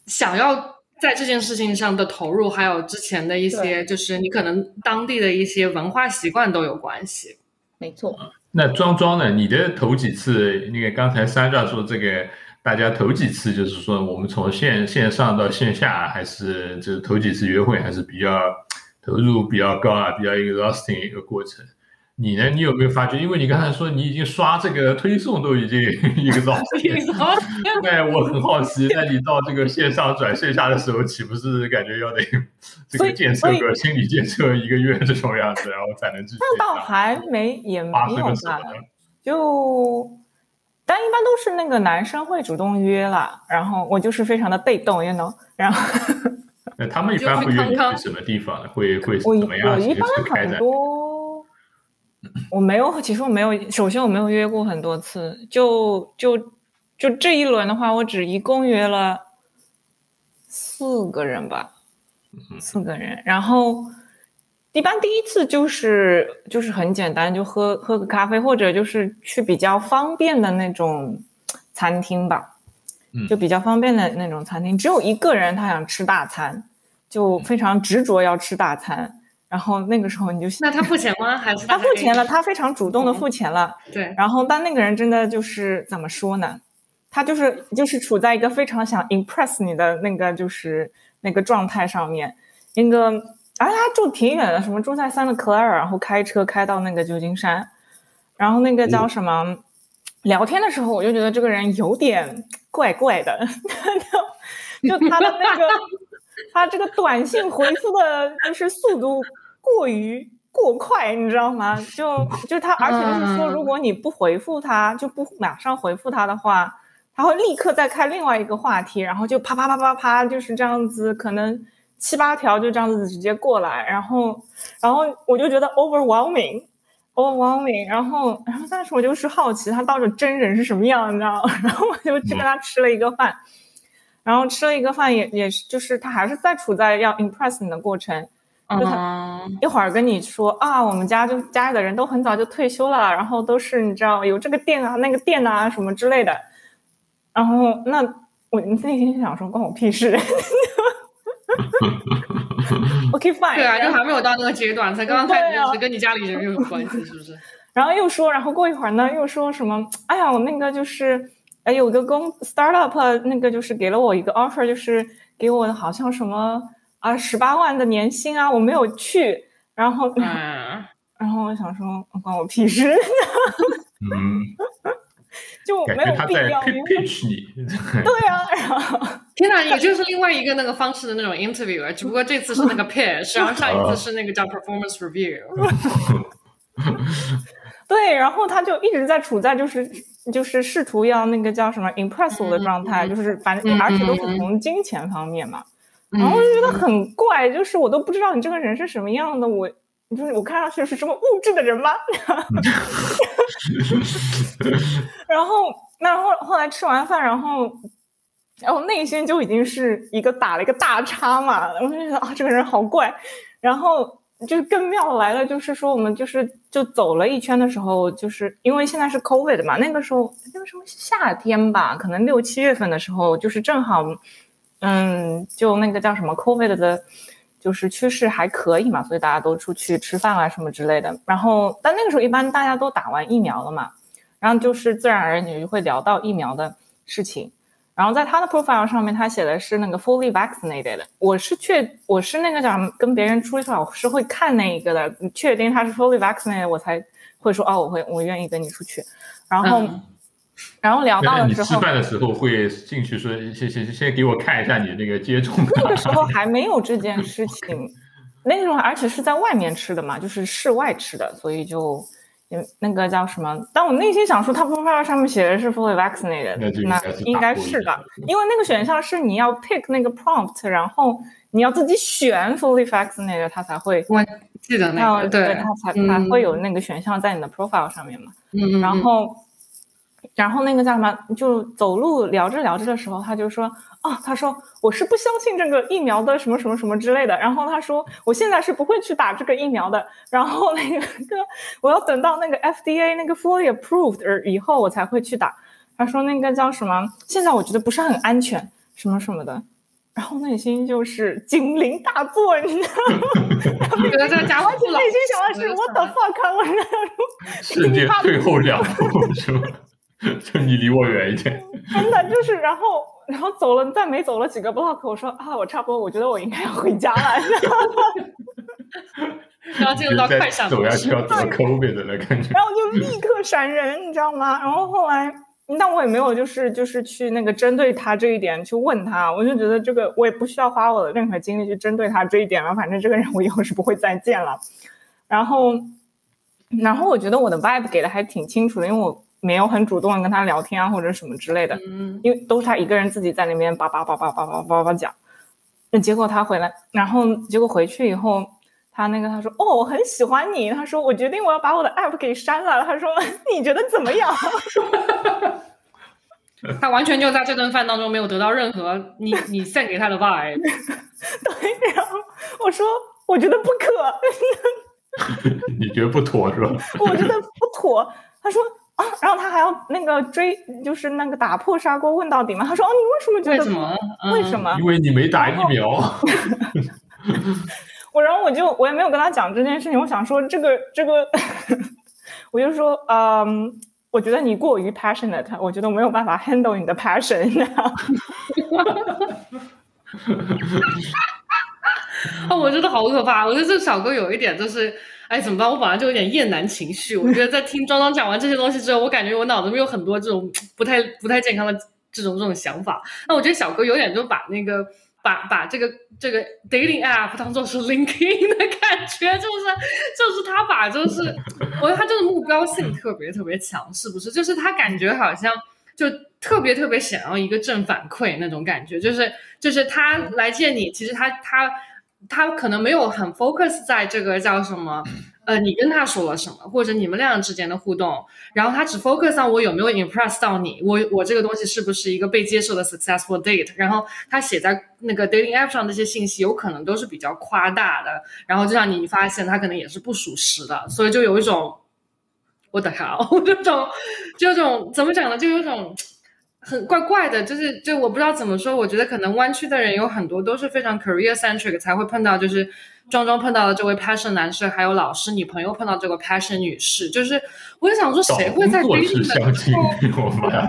想要在这件事情上的投入，还有之前的一些，就是你可能当地的一些文化习惯都有关系。没错。那庄庄呢？你的头几次，那个刚才三壮说这个，大家头几次就是说，我们从线线上到线下，还是就是头几次约会，还是比较投入比较高啊，比较 exhausting 一个过程。你呢？你有没有发觉？因为你刚才说你已经刷这个推送都已经 一个早点，那我很好奇，那你到这个线上转线下的时候，岂不是感觉要得这个建设个心理建设一个月这种样子，然后才能继续？那倒还没也没有吧，就但一般都是那个男生会主动约了，然后我就是非常的被动，you know，然后那他们一般会约你去什么地方呢？会会怎么样？一般很多。我没有，其实我没有。首先，我没有约过很多次，就就就这一轮的话，我只一共约了四个人吧，四个人。然后一般第一次就是就是很简单，就喝喝个咖啡，或者就是去比较方便的那种餐厅吧，就比较方便的那种餐厅。只有一个人他想吃大餐，就非常执着要吃大餐。然后那个时候你就那他付钱吗？还是 他付钱了？他非常主动的付钱了。对。然后但那个人真的就是怎么说呢？他就是就是处在一个非常想 impress 你的那个就是那个状态上面。那个而且他住挺远的，什么住在三的克尔，然后开车开到那个旧金山。然后那个叫什么？聊天的时候我就觉得这个人有点怪怪的，就他的那个。他这个短信回复的就是速度过于过快，你知道吗？就就他，而且就是说，如果你不回复他，就不马上回复他的话，他会立刻再开另外一个话题，然后就啪啪啪啪啪，就是这样子，可能七八条就这样子直接过来，然后然后我就觉得 overwhelming，overwhelming，然后然后但是我就是好奇他到底真人是什么样，你知道吗？然后我就去跟他吃了一个饭。然后吃了一个饭，也也是，就是他还是在处在要 impress 你的过程，就他一会儿跟你说啊，我们家就家里的人都很早就退休了，然后都是你知道有这个店啊那个店啊什么之类的，然后那我内心想说关我屁事，OK fine，对啊，就还没有到那个阶段，才刚刚开始，跟你家里人又有关系是不是？然后又说，然后过一会儿呢又说什么？哎呀，我那个就是。哎，有个公 startup 那个就是给了我一个 offer，就是给我好像什么啊十八万的年薪啊，我没有去，然后，然后我想说关我屁事，嗯，就没有必要。对啊，然后 天哪，也就是另外一个那个方式的那种 interview，只不过这次是那个 pitch，然后上一次是那个叫 performance review。对，然后他就一直在处在就是就是试图要那个叫什么 impress 我的状态，就是反正而且都是从金钱方面嘛，然后我就觉得很怪，就是我都不知道你这个人是什么样的，我就是我看上去是什么物质的人吗？然后那后后来吃完饭，然后然后内心就已经是一个打了一个大叉嘛，我就觉得啊这个人好怪，然后。就更妙来了，就是说我们就是就走了一圈的时候，就是因为现在是 COVID 嘛，那个时候那个时候夏天吧，可能六七月份的时候，就是正好，嗯，就那个叫什么 COVID 的，就是趋势还可以嘛，所以大家都出去吃饭啊什么之类的。然后，但那个时候一般大家都打完疫苗了嘛，然后就是自然而然你就会聊到疫苗的事情。然后在他的 profile 上面，他写的是那个 fully vaccinated。我是确，我是那个讲跟别人出去我是会看那一个的，确定他是 fully vaccinated，我才会说哦，我会，我愿意跟你出去。然后，然后聊到了之后，你吃饭的时候会进去说，先先先给我看一下你那个接种。那个时候 还没有这件事情，那个时候而且是在外面吃的嘛，就是室外吃的，所以就。那个叫什么？但我内心想说，他 profile 上面写的是 fully vaccinated，那应该是的，因为那个选项是你要 pick 那个 prompt，然后你要自己选 fully vaccinated，他才会。我记得那个，对，他才才会有那个选项在你的 profile 上面嘛。嗯然后。然后那个叫什么？就走路聊着聊着的时候，他就说：“啊，他说我是不相信这个疫苗的什么什么什么之类的。”然后他说：“我现在是不会去打这个疫苗的。”然后那个我要等到那个 FDA 那个 fully approved 以后，我才会去打。他说那个叫什么？现在我觉得不是很安全，什么什么的。然后内心就是警铃大作，你知道吗？觉得这个家伙，内心想的是 What the fuck？我说世界退后两步，是吧？就你离我远一点，真的就是，然后然后走了，再没走了几个 block，我说啊，我差不多，我觉得我应该要回家了。然后进入到快闪走下去要得 COVID 的感觉。然后就立刻闪人，你知道吗？然后后来，但我也没有就是就是去那个针对他这一点去问他，我就觉得这个我也不需要花我的任何精力去针对他这一点了，反正这个人我以后是不会再见了。然后，然后我觉得我的 vibe 给的还挺清楚的，因为我。没有很主动的跟他聊天啊，或者什么之类的，嗯，因为都是他一个人自己在那边叭叭叭叭叭叭叭叭讲。那结果他回来，然后结果回去以后，他那个他说：“哦，我很喜欢你。”他说：“我决定我要把我的 app 给删了。”他说：“ 你觉得怎么样？” 他完全就在这顿饭当中没有得到任何你 你献给他的 vibe。对，然后我说：“我觉得不可。”你觉得不妥是吧？我觉得不妥。他说。然后他还要那个追，就是那个打破砂锅问到底嘛。他说：“哦，你为什么觉得？为什么？为什么？因为你没打疫苗。”我然后我就我也没有跟他讲这件事情。我想说这个这个，我就说，嗯，我觉得你过于 passionate，我觉得我没有办法 handle 你的 passion。哦，我觉得好可怕。我觉得这小哥有一点就是。哎，怎么办？我本来就有点厌男情绪。我觉得在听庄庄讲完这些东西之后，我感觉我脑子里有很多这种不太不太健康的这种这种想法。那我觉得小哥有点就把那个把把这个这个 dating app 当做是 link in 的感觉，就是就是他把就是，我觉得他这个目标性特别特别强，是不是？就是他感觉好像就特别特别想要一个正反馈那种感觉，就是就是他来见你，其实他他。他可能没有很 focus 在这个叫什么，呃，你跟他说了什么，或者你们俩之间的互动，然后他只 focus 上我有没有 impress 到你，我我这个东西是不是一个被接受的 successful date，然后他写在那个 dating app 上那些信息有可能都是比较夸大的，然后就让你发现他可能也是不属实的，所以就有一种我的靠，这种这种怎么讲呢，就有种。很怪怪的，就是就我不知道怎么说，我觉得可能湾区的人有很多都是非常 career centric 才会碰到，就是庄庄碰到的这位 passion 男士，还有老师女朋友碰到这个 passion 女士，就是我就想说，谁会在 dating 的时候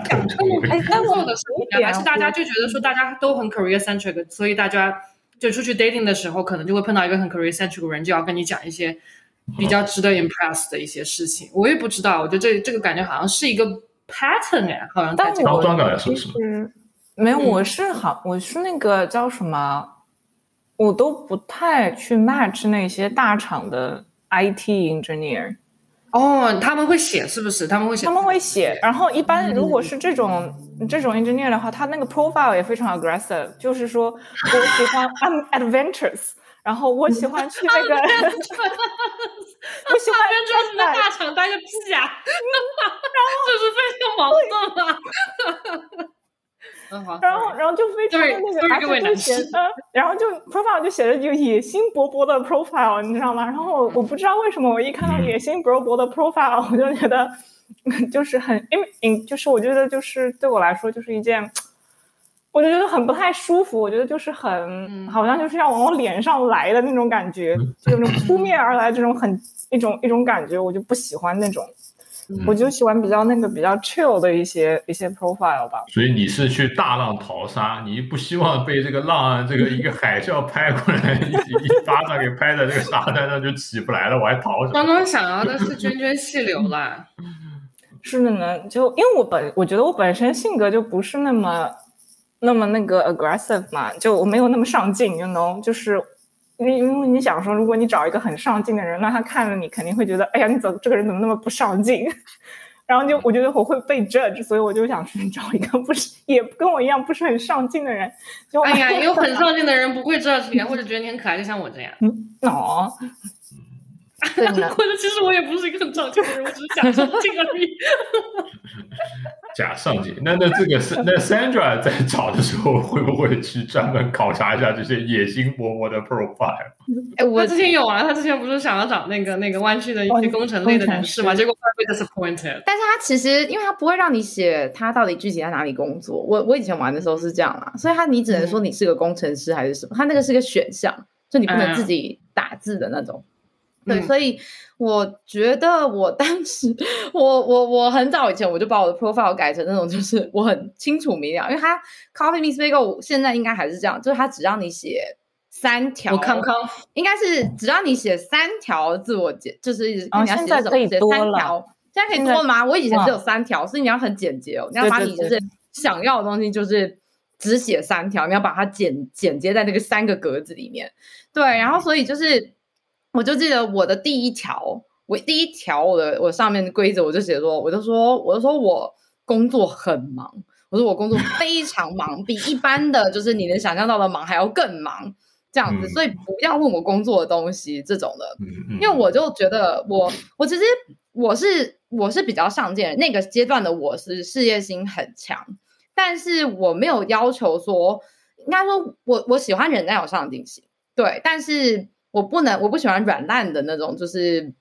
讲这么哎，但我的时候，还是大家就觉得说大家都很 career centric，所以大家就出去 dating 的时候，可能就会碰到一个很 career centric 的人，就要跟你讲一些比较值得 impress 的一些事情。我也不知道，我觉得这这个感觉好像是一个。Pattern 哎，好像但我其实没有，我是好，我是那个叫什么，我都不太去 match 那些大厂的 IT engineer，哦，他们会写是不是？他们会写，他们会写。然后一般如果是这种这种 engineer 的话，他那个 profile 也非常 aggressive，就是说我喜欢 I'm adventurous，然后我喜欢去那个，我喜欢就是在大厂待个屁啊，就是非常矛盾啊。然后，然后就非常的那个，而且就写的，然后就 profile 就写着就野心勃勃的 profile，你知道吗？然后我不知道为什么，我一看到野心勃勃的 profile，我就觉得就是很，因为，就是我觉得就是对我来说就是一件，我就觉得很不太舒服。我觉得就是很，好像就是要往我脸上来的那种感觉，就那种扑面而来这种很一种一种感觉，我就不喜欢那种。我就喜欢比较那个比较 chill 的一些一些 profile 吧。所以你是去大浪淘沙，你不希望被这个浪这个一个海啸拍过来，一一巴掌给拍在这个沙滩上就起不来了，我还淘什么？刚刚想要的是涓涓细流啦。是的呢，就因为我本我觉得我本身性格就不是那么那么那个 aggressive 嘛，就我没有那么上进，you know，就是。因为因为你想说，如果你找一个很上进的人，那他看了你肯定会觉得，哎呀，你怎这个人怎么那么不上进？然后就我觉得我会被 judge，所以我就想去找一个不是也跟我一样不是很上进的人。就哎呀，有很上进的人不会 judge 你，或者觉得你很可爱，就像我这样。嗯，哦。或者 其实我也不是一个很上进的人，我只是假上进而已。假上进，那那这个是那 Sandra 在找的时候，会不会去专门考察一下这些野心勃勃的 profile？哎，我之前有啊，他之前不是想要找那个那个湾区的一些工程类的人士嘛，结果被 disappointed。但是他其实，因为他不会让你写他到底具体在哪里工作。我我以前玩的时候是这样啦，所以他你只能说你是个工程师还是什么，他那个是个选项，就你不能自己打字的那种。对，所以我觉得我当时，我我我很早以前我就把我的 profile 改成那种，就是我很清楚明了，因为它 Coffee Miss Bagel 现在应该还是这样，就是它只让你写三条，我看看，应该是只让你写三条自我简，就是你要写什么写三条，现在可以多了吗？我以前只有三条，所以你要很简洁哦，你要把你就是想要的东西就是只写三条，你要把它简简洁在那个三个格子里面，对，然后所以就是。我就记得我的第一条，我第一条我的我上面的规则，我就写说，我就说，我就说我工作很忙，我说我工作 非常忙，比一般的就是你能想象到的忙还要更忙，这样子，所以。不要问我工作的东西这种的，因为我就觉得我我其实我是我是比较上进，那个阶段的我是事业心很强，但是我没有要求说，应该说我我喜欢人家有上进心，对，但是。我不能，我不喜欢软烂的那种，就是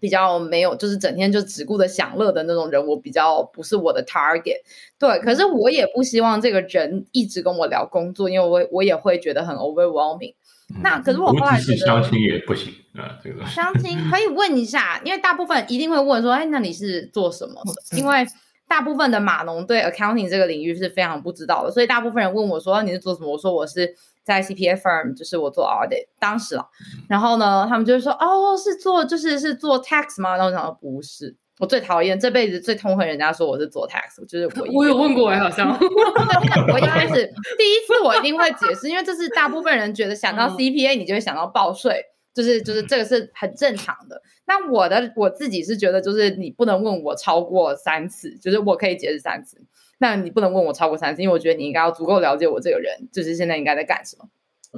比较没有，就是整天就只顾着享乐的那种人，我比较不是我的 target。对，可是我也不希望这个人一直跟我聊工作，因为我我也会觉得很 overwhelming。那可是我后来觉得相亲也不行啊，这个相亲可以问一下，因为大部分一定会问说，哎，那你是做什么的？因为大部分的码农对 accounting 这个领域是非常不知道的，所以大部分人问我说你是做什么？我说我是。在 CPA firm 就是我做 audit 当时了，然后呢，他们就说哦是做就是是做 tax 吗？然后我想说不是，我最讨厌这辈子最痛恨人家说我是做 tax，就是我我有问过哎，好像 我一开始第一次我一定会解释，因为这是大部分人觉得想到 CPA 你就会想到报税，就是就是这个是很正常的。那我的我自己是觉得就是你不能问我超过三次，就是我可以解释三次。那你不能问我超过三次，因为我觉得你应该要足够了解我这个人，就是现在应该在干什么。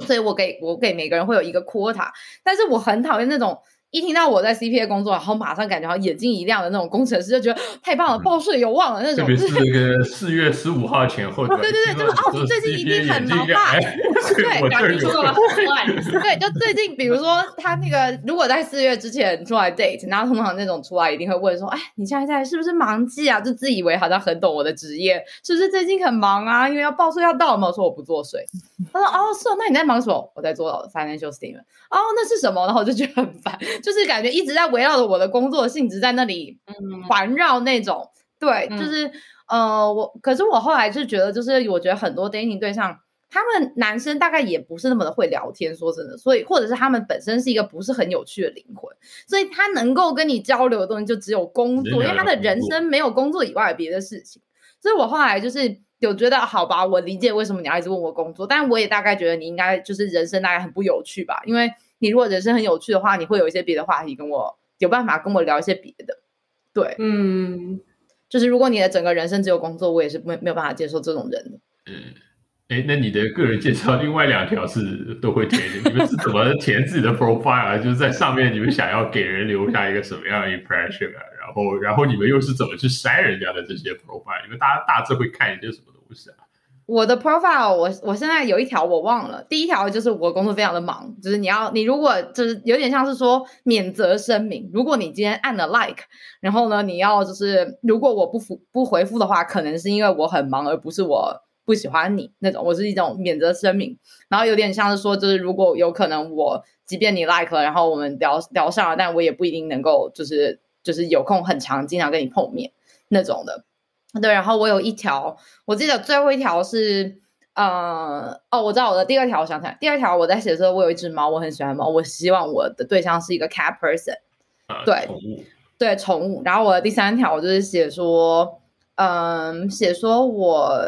所以我给我给每个人会有一个 quota，但是我很讨厌那种。一听到我在 CPA 工作，然后马上感觉好眼睛一亮的那种工程师，就觉得太棒了，报税有望了那种。特别是那个四月十五号前后，对对对，就是哦，你最近一定很忙吧？对，感觉说了，对，就最近，比如说他那个，如果在四月之前出来 date，然后通常那种出来一定会问说，哎，你现在在是不是忙季啊？就自以为好像很懂我的职业，是不是最近很忙啊？因为要报税要到嘛。说我不做税，他说哦，是哦，那你在忙什么？我在做 financial statement。哦，那是什么？然后我就觉得很烦。就是感觉一直在围绕着我的工作性质在那里环绕那种，对，就是呃，我可是我后来就觉得，就是我觉得很多 dating 对象，他们男生大概也不是那么的会聊天，说真的，所以或者是他们本身是一个不是很有趣的灵魂，所以他能够跟你交流的东西就只有工作，因为他的人生没有工作以外的别的事情。所以我后来就是有觉得，好吧，我理解为什么你要一直问我工作，但我也大概觉得你应该就是人生大概很不有趣吧，因为。你如果人生很有趣的话，你会有一些别的话题跟我有办法跟我聊一些别的。对，嗯，就是如果你的整个人生只有工作，我也是没没有办法接受这种人的。嗯，哎，那你的个人介绍另外两条是都会填的，你们是怎么填自己的 profile 啊？就是在上面你们想要给人留下一个什么样的 impression 啊？然后，然后你们又是怎么去筛人家的这些 profile？你们大家大致会看一些什么东西啊？我的 profile，我我现在有一条我忘了，第一条就是我工作非常的忙，就是你要你如果就是有点像是说免责声明，如果你今天按了 like，然后呢你要就是如果我不复不回复的话，可能是因为我很忙，而不是我不喜欢你那种，我是一种免责声明，然后有点像是说就是如果有可能我即便你 like 了，然后我们聊聊上了，但我也不一定能够就是就是有空很长经常跟你碰面那种的。对，然后我有一条，我记得最后一条是，呃，哦，我知道我的第二条，我想起来，第二条我在写的时候，我有一只猫，我很喜欢猫，我希望我的对象是一个 cat person，对，对，宠物。然后我的第三条，我就是写说，嗯，写说我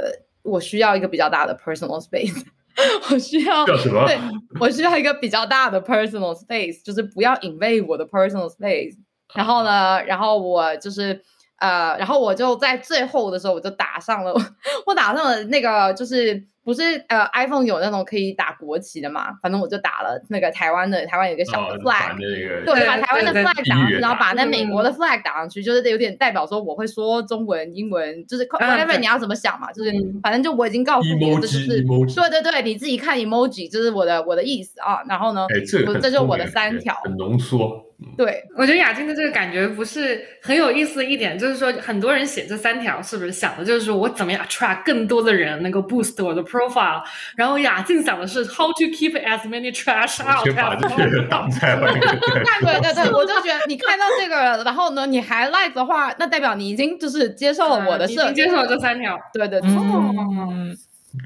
我需要一个比较大的 personal space，我需要，叫什么？对，我需要一个比较大的 personal space，就是不要 invade 我的 personal space。然后呢，然后我就是。呃，然后我就在最后的时候，我就打上了，我打上了那个，就是不是呃，iPhone 有那种可以打国旗的嘛？反正我就打了那个台湾的，台湾有一个小的 flag，对，把台湾的 flag 打上去，然后把那美国的 flag 打上去，就是有点代表说我会说中文、英文，就是 whatever 你要怎么想嘛，就是反正就我已经告诉你，这就是对对对，你自己看 emoji，这是我的我的意思啊。然后呢，这这就是我的三条，很浓缩。对，我觉得雅静的这个感觉不是很有意思的一点，就是说很多人写这三条是不是想的就是说我怎么样 attract 更多的人能够 boost 我的 profile，然后雅静想的是 how to keep as many trash out，先把这些人挡在外面。对对对，我就觉得你看到这个，然后呢你还 like 的话，那代表你已经就是接受了我的设，接受了这三条。对对对，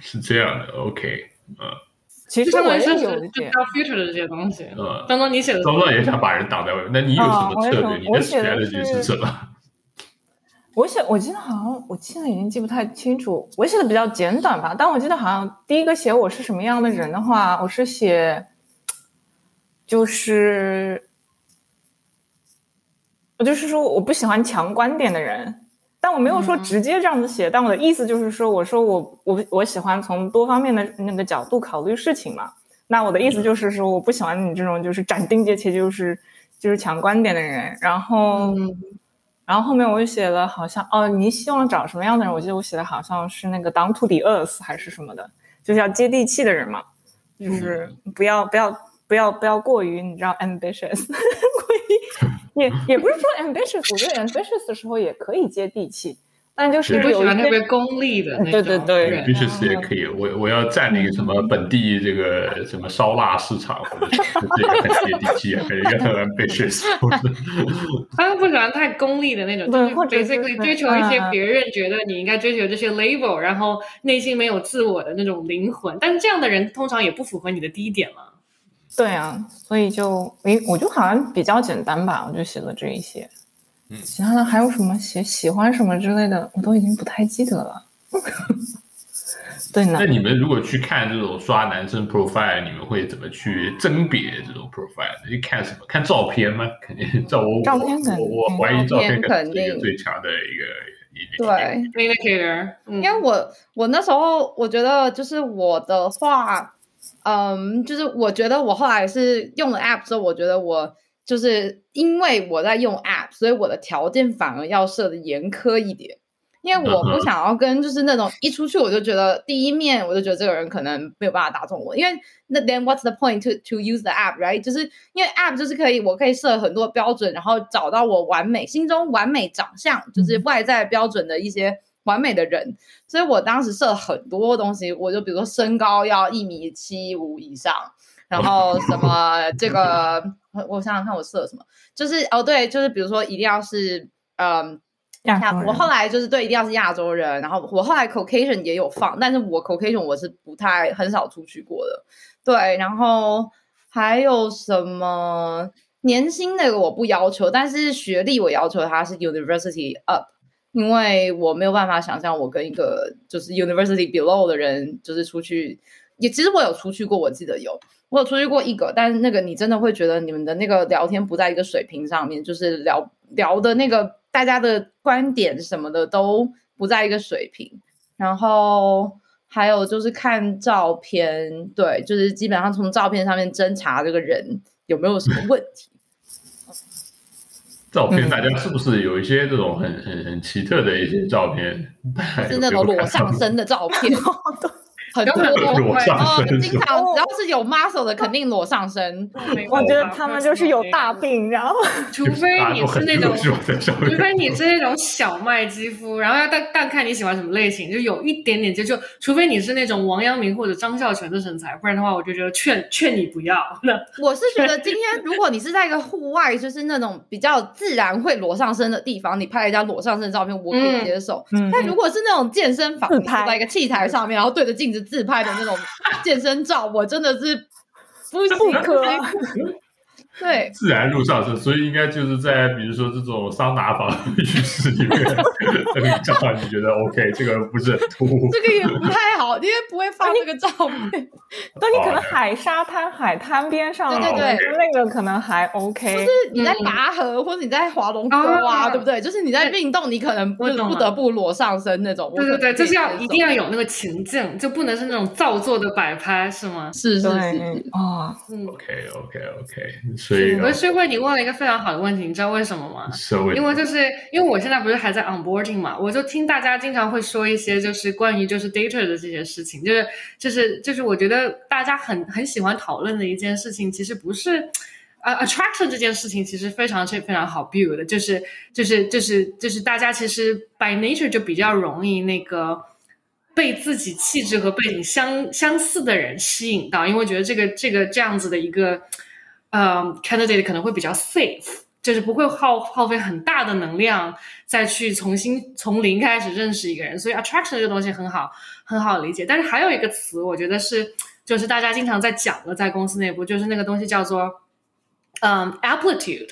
是这样的，OK，嗯。其实我也有一点 future 的这些东西。嗯，刚刚你写的，刚刚也想把人挡在外面。那你有什么策略？你的 strategy 是什么？我写，我记得好像，我现在已经记不太清楚。我写的比较简短吧，但我记得好像第一个写我是什么样的人的话，我是写，就是，我就是说我不喜欢强观点的人。但我没有说直接这样子写，但我的意思就是说，我说我我我喜欢从多方面的那个角度考虑事情嘛。那我的意思就是说，我不喜欢你这种就是斩钉截铁就是就是强观点的人。然后，然后后面我就写了，好像哦，你希望找什么样的人？我记得我写的好像是那个 down to the earth 还是什么的，就是要接地气的人嘛，就是不要不要不要不要过于你知道 ambitious 过于。也也不是说 ambitious，我觉得 ambitious 的时候也可以接地气，但就是不喜欢特别功利的那种。对对对，ambitious 也可以。我我要占领什么本地这个什么烧腊市场，或者这个很接地气，很 ambitious。他们不喜欢太功利的那种，就是 basically 追求一些别人觉得你应该追求这些 label，然后内心没有自我的那种灵魂。但是这样的人通常也不符合你的第一点嘛。对啊，所以就诶，我就好像比较简单吧，我就写了这一些。嗯，其他的还有什么写喜欢什么之类的，我都已经不太记得了。对呢。那你们如果去看这种刷男生 profile，你们会怎么去甄别这种 profile？你看什么？看照片吗？肯定照我照片肯我怀疑照片肯定是最强的一个对 indicator。因为我我那时候我觉得就是我的话。嗯，就是我觉得我后来是用了 App 之后，我觉得我就是因为我在用 App，所以我的条件反而要设的严苛一点，因为我不想要跟就是那种一出去我就觉得第一面我就觉得这个人可能没有办法打中我，因为那 Then what's the point to to use the app，right？就是因为 App 就是可以我可以设很多标准，然后找到我完美心中完美长相，就是外在标准的一些。完美的人，所以我当时设很多东西，我就比如说身高要一米七五以上，然后什么这个，我想想看我设了什么，就是哦对，就是比如说一定要是嗯亚，我后来就是对一定要是亚洲人，然后我后来 Caucasian 也有放，但是我 Caucasian 我是不太很少出去过的，对，然后还有什么？年薪那个我不要求，但是学历我要求他是 University up。因为我没有办法想象我跟一个就是 university below 的人就是出去也其实我有出去过，我记得有我有出去过一个，但是那个你真的会觉得你们的那个聊天不在一个水平上面，就是聊聊的那个大家的观点什么的都不在一个水平。然后还有就是看照片，对，就是基本上从照片上面侦查这个人有没有什么问题。照片大家是不是有一些这种很很很奇特的一些照片？是那种裸上身的照片。很多裸上身，经常只要是有 muscle 的，肯定裸上身。我觉得他们就是有大病，然后除非你是那种，除非你是那种小麦肌肤，然后要但但看你喜欢什么类型，就有一点点就就，除非你是那种王阳明或者张孝全的身材，不然的话，我就觉得劝劝你不要。我是觉得今天如果你是在一个户外，就是那种比较自然会裸上身的地方，你拍了一张裸上身的照片，我可以接受。但如果是那种健身房，拍在一个器材上面，然后对着镜子。自拍的那种健身照，我真的是不不可。对，自然路上身，所以应该就是在比如说这种桑拿房浴室里面，照你觉得 OK？这个不是很突兀，这个也不太好，因为不会放这个照片。但你可能海沙滩、海滩边上，对对对，那个可能还 OK。就是你在拔河或者你在划龙舟啊，对不对？就是你在运动，你可能不不得不裸上身那种。对对对，就是要一定要有那个情境，就不能是那种造作的摆拍，是吗？是是是啊，嗯，OK OK 我是会，你问了一个非常好的问题，你知道为什么吗？因为就是因为我现在不是还在 onboarding 嘛，我就听大家经常会说一些就是关于就是 data 的这些事情，就是就是就是我觉得大家很很喜欢讨论的一件事情，其实不是呃 attraction 这件事情，其实非常是非常好 build 的，就是就是就是就是大家其实 by nature 就比较容易那个被自己气质和背景相相似的人吸引到，因为觉得这个这个这样子的一个。呃，candidate 可能会比较 safe，就是不会耗耗费很大的能量再去重新从零开始认识一个人，所以 attraction 这个东西很好很好理解。但是还有一个词，我觉得是就是大家经常在讲的，在公司内部就是那个东西叫做嗯 aptitude，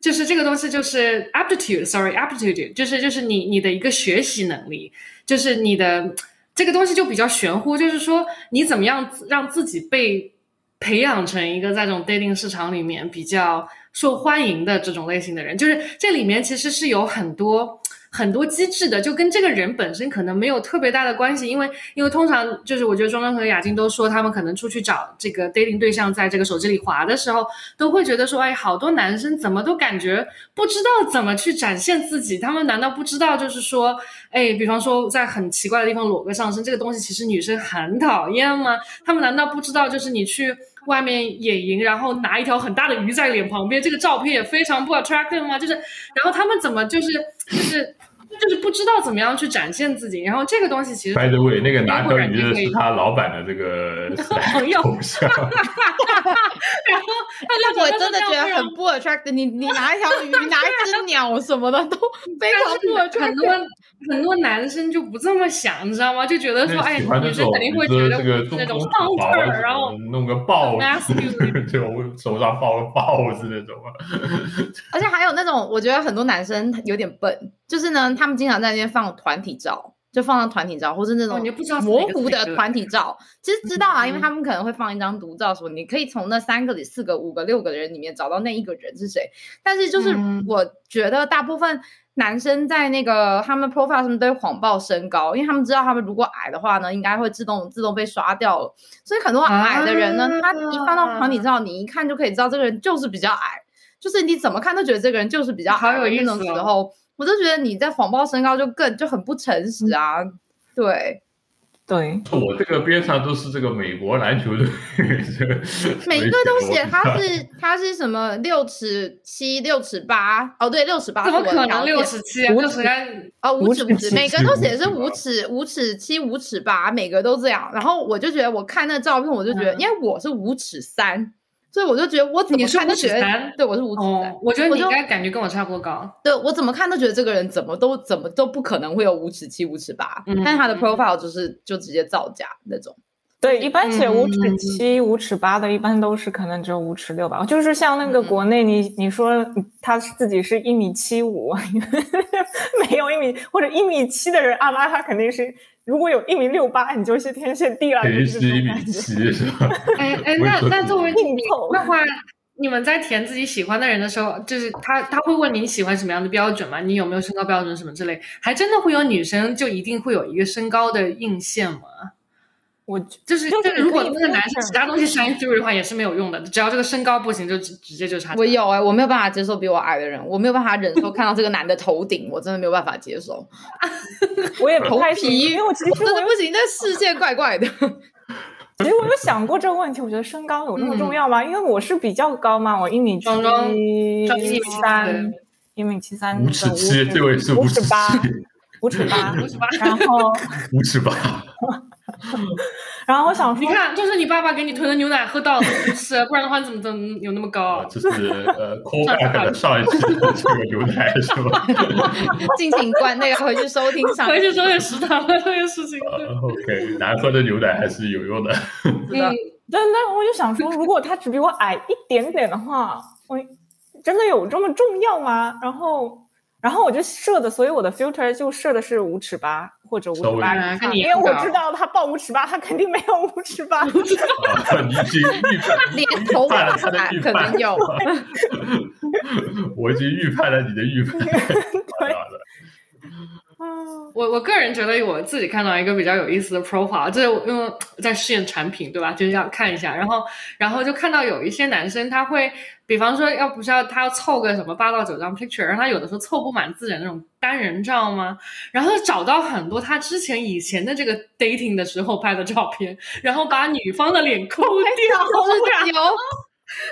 就是这个东西就是 aptitude，sorry aptitude，就是就是你你的一个学习能力，就是你的这个东西就比较玄乎，就是说你怎么样让自己被。培养成一个在这种 dating 市场里面比较受欢迎的这种类型的人，就是这里面其实是有很多。很多机制的，就跟这个人本身可能没有特别大的关系，因为因为通常就是我觉得庄庄和雅静都说，他们可能出去找这个 dating 对象，在这个手机里滑的时候，都会觉得说，哎，好多男生怎么都感觉不知道怎么去展现自己，他们难道不知道就是说，哎，比方说在很奇怪的地方裸个上身，这个东西其实女生很讨厌吗？他们难道不知道就是你去外面野营，然后拿一条很大的鱼在脸旁边，这个照片也非常不 attractive 吗？就是，然后他们怎么就是就是。就是不知道怎么样去展现自己，然后这个东西其实。By the way，那个拿条鱼的是他老板的这个 朋友。然后，那我真的觉得很不 attractive。你你拿一条鱼，拿一只鸟什么的都非常不 attractive。很多很多男生就不这么想，你知道吗？就觉得说，哎，女生肯定会觉得那种 hunter，然后弄个豹子，就手上抱个豹子那种。而且还有那种，我觉得很多男生有点笨，就是呢。他们经常在那边放团体照，就放上团体照，或是那种模糊的团体照。其实知道啊，因为他们可能会放一张独照，什么你可以从那三个里、四个、五个、六个人里面找到那一个人是谁。但是就是我觉得大部分男生在那个他们 profile 上面都会谎报身高，因为他们知道他们如果矮的话呢，应该会自动自动被刷掉了。所以很多矮的人呢，他一放到团体照，你一看就可以知道这个人就是比较矮，就是你怎么看都觉得这个人就是比较矮。那种时候。我就觉得你在谎报身高就更就很不诚实啊！对，对，我这个边上都是这个美国篮球队，每一个都写他是他是什么六尺七六尺八哦，对，六尺八，怎么可能六尺七？五尺三哦，五尺五尺，每个都写是五尺五尺七五尺八，每个都这样。然后我就觉得我看那照片，我就觉得，因为我是五尺三。所以我就觉得我怎么看都觉得，对我是五尺三，我觉得你应该感觉跟我差不多高。对我怎么看都觉得这个人怎么都怎么都不可能会有五尺七、五尺八，但他的 profile 就是就直接造假那种。对，一般写五尺嗯七、五尺八的，一般都是可能只有五尺六吧。就是像那个国内，你你说他自己是一米七五，没有一米或者一米七的人，啊，那他肯定是如果有一米六八，你就是天旋地了，肯定就是这一米种感觉。七是吧？哎 哎，那那作为硬凑的话，你们在填自己喜欢的人的时候，就是他他会问你喜欢什么样的标准吗？你有没有身高标准什么之类？还真的会有女生就一定会有一个身高的硬线吗？我就是就是，如果那个男生其他东西 shine through 的话，也是没有用的。只要这个身高不行，就直直接就差。我有哎、我没有办法接受比我矮的人，我没有办法忍受看到这个男的头顶，我真的没有办法接受。我也头皮因为我其实我真的不行，这世界怪怪的。其实我有想过这个问题，我觉得身高有那么重要吗？因为我是比较高嘛，我一米七一米七三，一米七三，五尺七，这位是五尺八，五尺八，五尺八然后五尺八。然后我想说，你看，就是你爸爸给你囤的牛奶喝到了，是，不然的话你怎么怎么有那么高啊？这是呃 callback 的上一期的这个牛奶是吧？敬请关那个回去收听上。回去收听食堂的这个事情。呃 OK，难喝的牛奶还是有用的嗯，但但我就想说，如果他只比我矮一点点的话，我真的有这么重要吗？然后，然后我就设的，所以我的 filter 就设的是五尺八或者五尺八因为我知道他报五尺八，他肯定没有五尺八。啊，你已经预判 连头预判了他的发预判可能有，我已经预判了你的预判。好的好的嗯我我个人觉得我自己看到一个比较有意思的 profile，就是我因为在试验产品，对吧？就是要看一下，然后然后就看到有一些男生他会，比方说要不是要他要凑个什么八到九张 picture，然后他有的时候凑不满自己的那种单人照吗？然后找到很多他之前以前的这个 dating 的时候拍的照片，然后把女方的脸抠掉，就是有。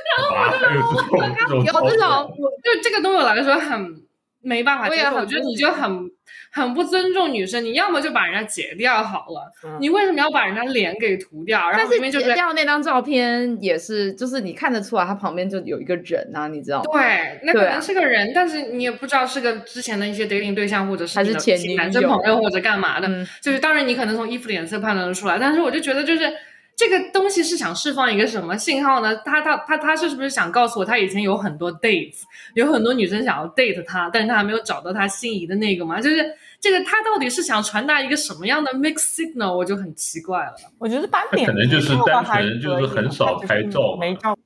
啊，还有这种这种有这种，就这个对我来说很没办法接受，我也很我觉得你就很很不尊重女生，你要么就把人家截掉好了，嗯你为什么要把人家脸给涂掉？然后明明就是截掉那张照片也是，就是你看得出来，他旁边就有一个人啊，你知道吗？对，那可能是个人，但是你也不知道是个之前的一些 dating 对象，或者是还是前男生朋友或者干嘛的。嗯，就是当然你可能从衣服的颜色判断得出来，但是我就觉得就是。这个东西是想释放一个什么信号呢？他他他他是不是想告诉我，他以前有很多 dates，有很多女生想要 date 他，但是他还没有找到他心仪的那个嘛？就是这个他到底是想传达一个什么样的 mix signal，我就很奇怪了。我觉得把他脸可能就是单纯就是很少拍照没照。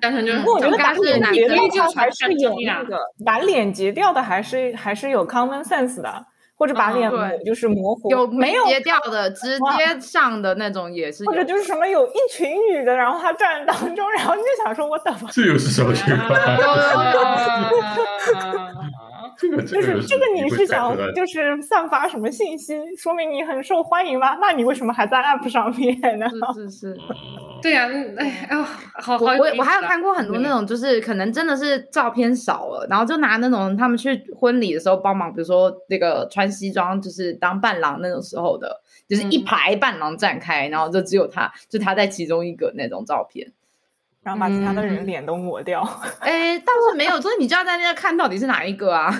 单纯就是不过我觉得把脸截掉还是有啊那个，把脸截掉的还是还是有 common sense 的，或者把嗯脸对就是模糊，有没有截掉的，直接上的那种也是有或者。就是什么有一群女的，然后她站当中，然后你就想说我怎么，这又是什么情况？这个就是这个这个你是想就是散发什么信息，说明你很受欢迎吗？那你为什么还在 app 上面呢？是 是是，嗯对呀、嗯哎哎，好好我我我还有看过很多那种，就是可能真的是照片少了，然后就拿那种他们去婚礼的时候帮忙，比如说那个穿西装，就是当伴郎那种时候的，就是一嗯排伴郎站开，然后就只有他，就他在其中一个那种照片。然后把其他的人嗯脸都抹掉。哎，倒是没有，所以你就要在那看到底是哪一个啊？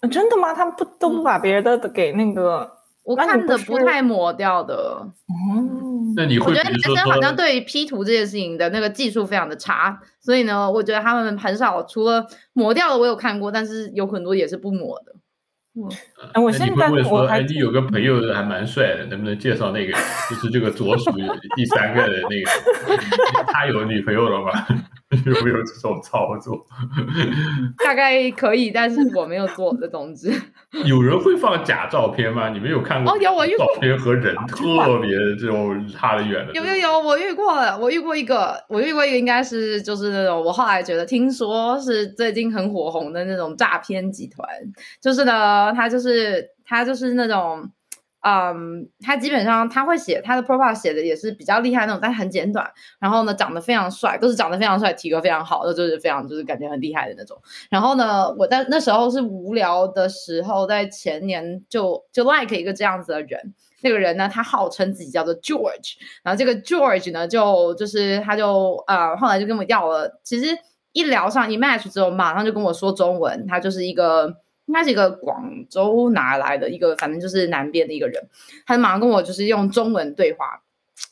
呃真的吗？他们不都不把别人的给那个？我看的不太抹掉的。哦，那你会我觉得男生好像，对于 P 图这件事情的那个技术非常的差，所以呢，我觉得他们很少，除了抹掉的我有看过，但是有很多也是不抹的。哎我那你现在会不会说，我还哎，你有个朋友还蛮帅的，能不能介绍那个？就是这个左属第三个的那个，他有女朋友了吗？有没有这种操作？大概可以，但是我没有做的，总之。有人会放假照片吗？你们有看过？哦有我遇过照片和人特别这种差得远的。有有有，我遇过了，我遇过一个，我遇过一个，应该是就是那种，我后来觉得听说是最近很火红的那种诈骗集团，就是呢，他就是他就是那种。嗯，他基本上他会写他的 profile 写的也是比较厉害那种，但很简短。然后呢，长得非常帅，都是长得非常帅，体格非常好，就是非常就是感觉很厉害的那种。然后呢，我在那时候是无聊的时候，在前年就就 like 一个这样子的人，那个人呢，他号称自己叫做 George，然后这个 George 呢，就就是他就呃后来就跟我要了，其实一聊上一 match 之后，马上就跟我说中文，他就是一个。应该是一个广州哪来的一个，反正就是南边的一个人，他马上跟我就是用中文对话，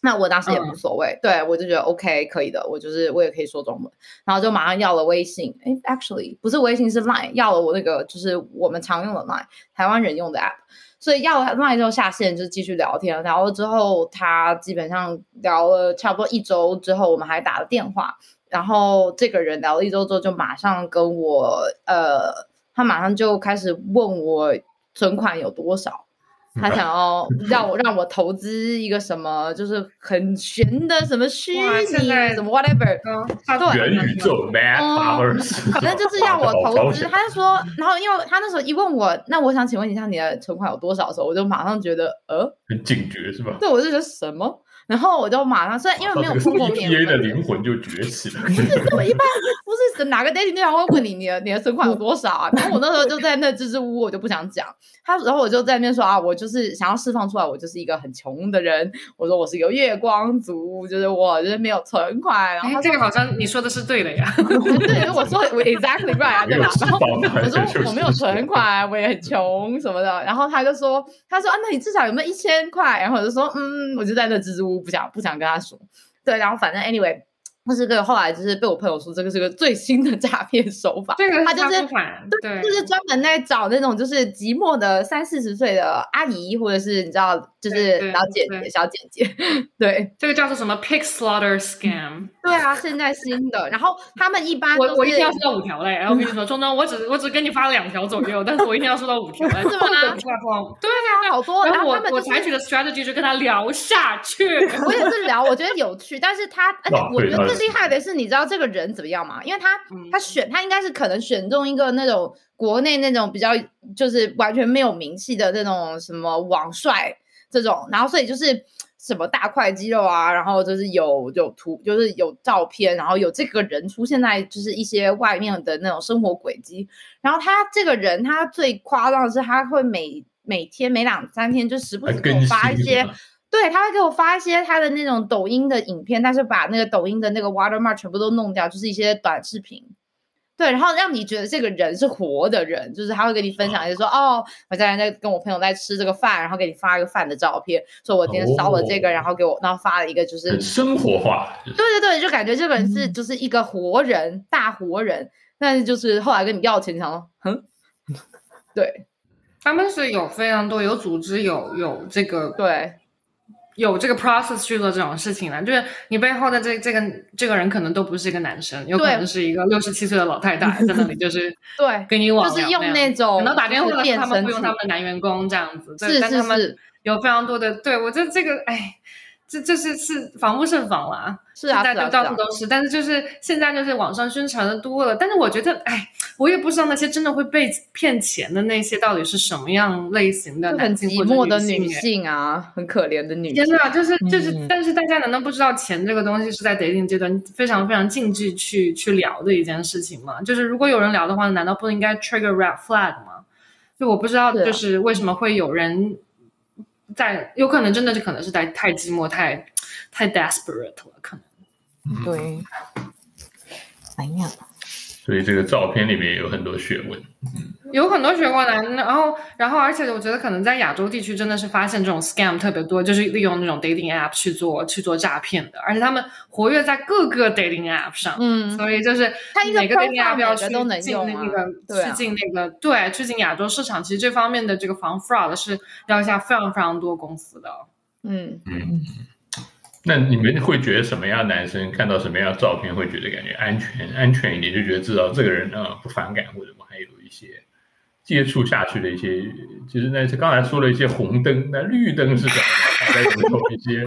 那我当时也无所谓，对我就觉得 OK 可以的，我就是我也可以说中文，然后就马上要了微信，哎，actually 不是微信是 Line，要了我那个就是我们常用的 Line，台湾人用的 app，所以要了 Line 之后下线就继续聊天，聊了之后他基本上聊了差不多一周之后，我们还打了电话，然后这个人聊了一周之后就马上跟我呃，他马上就开始问我存款有多少。他想要 让我让我投资一个什么，就是很玄的什么虚拟什么 whatever，对，元宇宙 metaverse，反正就是要我投资。他就说，然后因为他那时候一问我，那我想请问一下你的存款有多少的时候，我就马上觉得呃，很警觉是吧？对，我就觉得什么。然后我就马上，虽然因为没有碰过面，EPA 的灵魂就崛起了。不是，我一般不是哪个 dating 对象会问你，你的你的存款有多少啊？然后我那时候就在那支支吾吾，我就不想讲。他然后我就在那边说啊，我就是想要释放出来，我就是一个很穷的人。我说我是一个月光族，就是我就是没有存款。然后这个好像你说的是对的呀。对，我说我 exactly right，啊对吧？然后我说我没有存款，我也很穷什么的。然后他就说，他说啊，那你至少有没有一千块？然后我就说嗯，我就在那支支吾吾，不想不想跟他说。对，然后反正 anyway。这是个后来就是被我朋友说，这个是个最新的诈骗手法。这个他就是对，就是专门在找那种就是寂寞的三四十岁的阿姨，或者是你知道，就是小姐姐、小姐姐。对，这个叫做什么 pig slaughter scam？对啊，现在新的。然后他们一般我我一天要收到五条嘞。然后我跟你说，中中，我只我只跟你发了两条左右，但是我一天要收到五条，是吗？对啊，好多。然后我我采取的 strategy 就跟他聊下去。我也是聊，我觉得有趣，但是他而且我觉得最。厉害的是，你知道这个人怎么样吗？因为他他选他应该是可能选中一个那种国内那种比较就是完全没有名气的那种什么网帅这种，然后所以就是什么大块肌肉啊，然后就是有有图就是有照片，然后有这个人出现在就是一些外面的那种生活轨迹，然后他这个人他最夸张的是他会每每天每两三天就时不时给我发一些。对，他会给我发一些他的那种抖音的影片，但是把那个抖音的那个 watermark 全部都弄掉，就是一些短视频。对，然后让你觉得这个人是活的人，就是他会跟你分享，就说哦，我在在跟我朋友在吃这个饭，然后给你发一个饭的照片，说我今天烧了这个，然后给我，然后发了一个就是生活化。对对对，就感觉这个人是就是一个活人，大活人。但是就是后来跟你要钱，想说，哼，对，他们是有非常多有组织，有有这个对。有这个 process 去做这种事情的，就是你背后的这这个这个人可能都不是一个男生，有可能是一个六十七岁的老太太 在那里，就是对。跟你网就是用那种可能打电话的他们会用他们的男员工这样子，是是是，有非常多的，对我觉得这个哎。这这是是防不胜防啦，是啊，大家到处都是。但是就是现在就是网上宣传的多了，但是我觉得，哎，我也不知道那些真的会被骗钱的那些到底是什么样类型的男性或者女性啊，很可怜的女。性，真的，就是就是，但是大家难道不知道钱这个东西是在 dating 阶段非常非常禁忌去去聊的一件事情吗？就是如果有人聊的话，难道不应该 trigger red flag 吗？就我不知道，就是为什么会有人。在有可能真的就可能是在太寂寞太太 desperate 了，可能。对，哎呀，所以这个照片里面有很多学问，有很多学问的。然后，然后，而且我觉得可能在亚洲地区真的是发现这种 scam 特别多，就是利用那种 dating app 去做去做诈骗的，而且他们活跃在各个 dating app 上，嗯，所以就是他每个 dating app 要去进那个去进那个对去进亚洲市场，其实这方面的这个防 fraud 是要下非常非常多功夫的，嗯嗯。那你们会觉得什么样男生看到什么样的照片会觉得感觉安全安全一点，就觉得至少这个人呢不反感或者我？还有一些接触下去的一些，其实那是刚才说了一些红灯，那绿灯是什么？大概有一些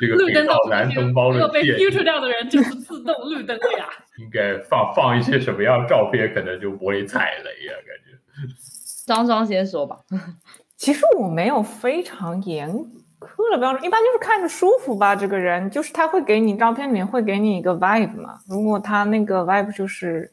这个 北岛男同胞的被 filter 掉的人就是自动绿灯了呀。应该放放一些什么样照片，可能就不会踩雷呀？感觉。张双先说吧。其实我没有非常严。苛的标准一般就是看着舒服吧，这个人就是他会给你照片里面会给你一个 vibe 嘛。如果他那个 vibe 就是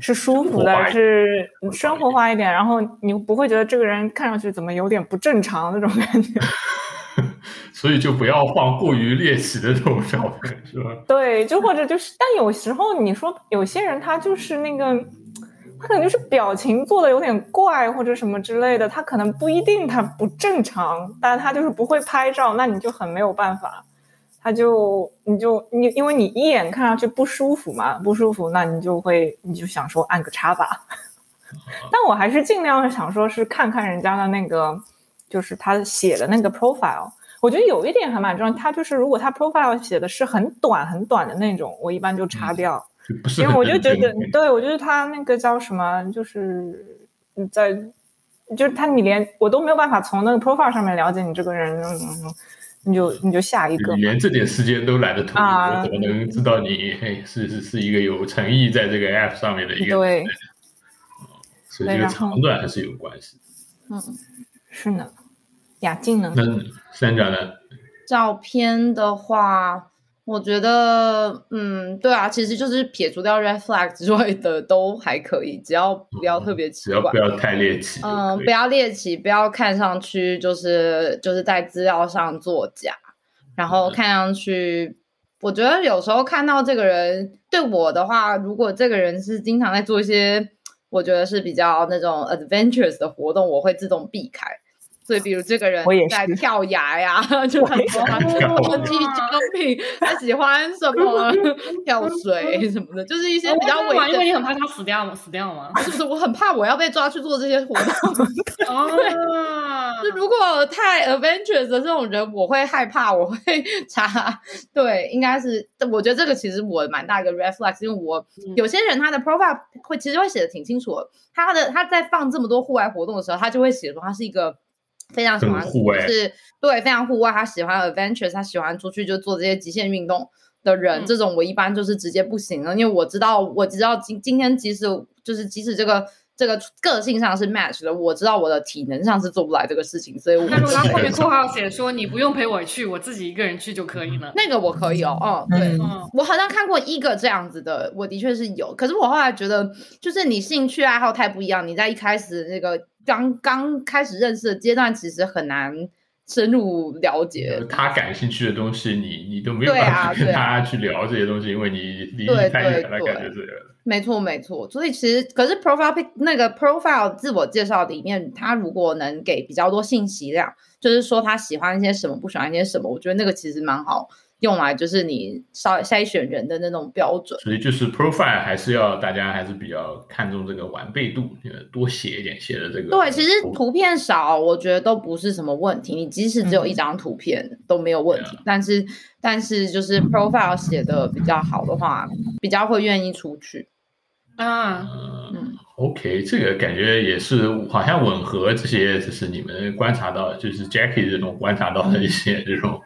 是舒服的，是生活化一点，然后你不会觉得这个人看上去怎么有点不正常那种感觉。所以就不要放过于猎奇的这种照片，是吧？对，就或者就是，但有时候你说有些人他就是那个。他可能就是表情做的有点怪或者什么之类的，他可能不一定他不正常，但他就是不会拍照，那你就很没有办法。他就你就你因为你一眼看上去不舒服嘛，不舒服，那你就会你就想说按个叉吧。但我还是尽量想说是看看人家的那个，就是他写的那个 profile。我觉得有一点还蛮重要，他就是如果他 profile 写的是很短很短的那种，我一般就叉掉。因为我就觉得，对我觉得他那个叫什么，就是在，就是他你连我都没有办法从那个 profile 上面了解你这个人，你就你就下一个，你连这点时间都懒得投，我怎么能知道你嘿是是是一个有诚意在这个 app 上面的一个？对，所以这个长短还是有关系。嗯，是呢。雅静呢？那三角呢？照片的话。我觉得，嗯，对啊，其实就是撇除掉 red flag 之外的都还可以，只要不要特别奇怪，不要太猎奇，嗯，不要猎奇，不要看上去就是就是在资料上作假，然后看上去，我觉得有时候看到这个人对我的话，如果这个人是经常在做一些我觉得是比较那种 adventurous 的活动，我会自动避开。所以，比如这个人在跳崖呀，就很多啊，国际交品，他喜欢什么 跳水 什么的，就是一些比较危险。因为你很怕他死掉吗？死掉吗？就是我很怕我要被抓去做这些活动。啊，就如果太 adventurous 的这种人，我会害怕，我会查。对，应该是，我觉得这个其实我蛮大一个 reflex，因为我有些人他的 profile 会其实会写的挺清楚，他的他在放这么多户外活动的时候，他就会写说他是一个。非常喜欢户外，是对非常户外，他喜欢 adventure，他喜欢出去就做这些极限运动的人，这种我一般就是直接不行了，因为我知道，我知道今今天即使就是即使这个这个个性上是 match 的，我知道我的体能上是做不来这个事情，所以我。那如果他后面括号写说你不用陪我去，我自己一个人去就可以了，那个我可以哦，嗯，对，我好像看过一个这样子的，我的确是有，可是我后来觉得，就是你兴趣爱好太不一样，你在一开始那个。刚刚开始认识的阶段，其实很难深入了解。他感兴趣的东西，你你都没有办法跟他去聊这些东西，因为你离你太远了，感觉这个。没错，没错。所以其实，可是 profile 那个 profile 自我介绍里面，他如果能给比较多信息量，就是说他喜欢一些什么，不喜欢一些什么，我觉得那个其实蛮好。用来就是你筛筛选人的那种标准，所以就是 profile 还是要大家还是比较看重这个完备度，多写一点写的这个。对，其实图片少，我觉得都不是什么问题。你即使只有一张图片都没有问题，但是但是就是 profile 写的比较好的话，比较会愿意出去啊。嗯，OK，这个感觉也是好像吻合这些，就是你们观察到，就是 Jackie 这种观察到的一些这种。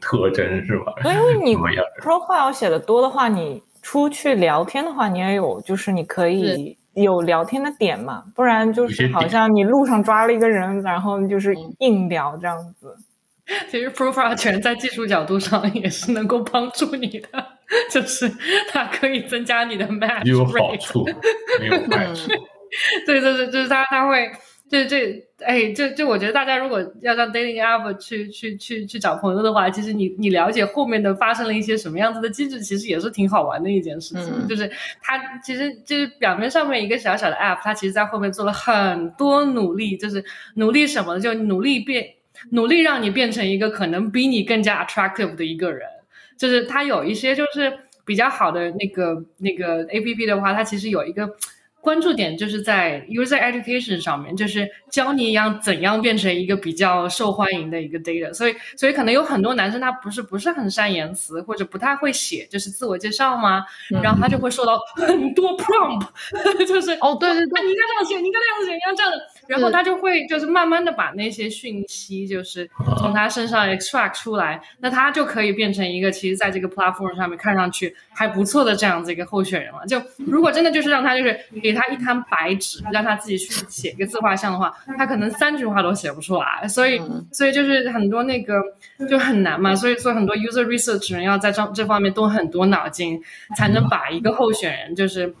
特征是吧？因为你 profile 写的多的话，你出去聊天的话，你也有，就是你可以有聊天的点嘛，不然就是好像你路上抓了一个人，然后就是硬聊这样子。其实 profile 全在技术角度上也是能够帮助你的，就是它可以增加你的 match，有好处，没有坏处。对对对，就是它它会。这这哎，就就我觉得大家如果要让 dating app 去去去去找朋友的话，其实你你了解后面的发生了一些什么样子的机制，其实也是挺好玩的一件事情。就是它其实就是表面上面一个小小的 app，它其实在后面做了很多努力，就是努力什么，就努力变努力让你变成一个可能比你更加 attractive 的一个人。就是它有一些就是比较好的那个那个 app 的话，它其实有一个。关注点就是在 user education 上面，就是教你一样怎样变成一个比较受欢迎的一个 data。所以，所以可能有很多男生他不是不是很善言辞，或者不太会写，就是自我介绍嘛，然后他就会受到很多 prompt，就是哦，对对对，你应该这样写，你应该这样写，你要这样的，然后他就会就是慢慢的把那些讯息就是从他身上 extract 出来，那他就可以变成一个其实在这个 platform 上面看上去还不错的这样子一个候选人了。就如果真的就是让他就是。给他一摊白纸，让他自己去写一个自画像的话，他可能三句话都写不出来。所以，所以就是很多那个就很难嘛。所以，所以很多 user research 人要在这这方面动很多脑筋，才能把一个候选人，就是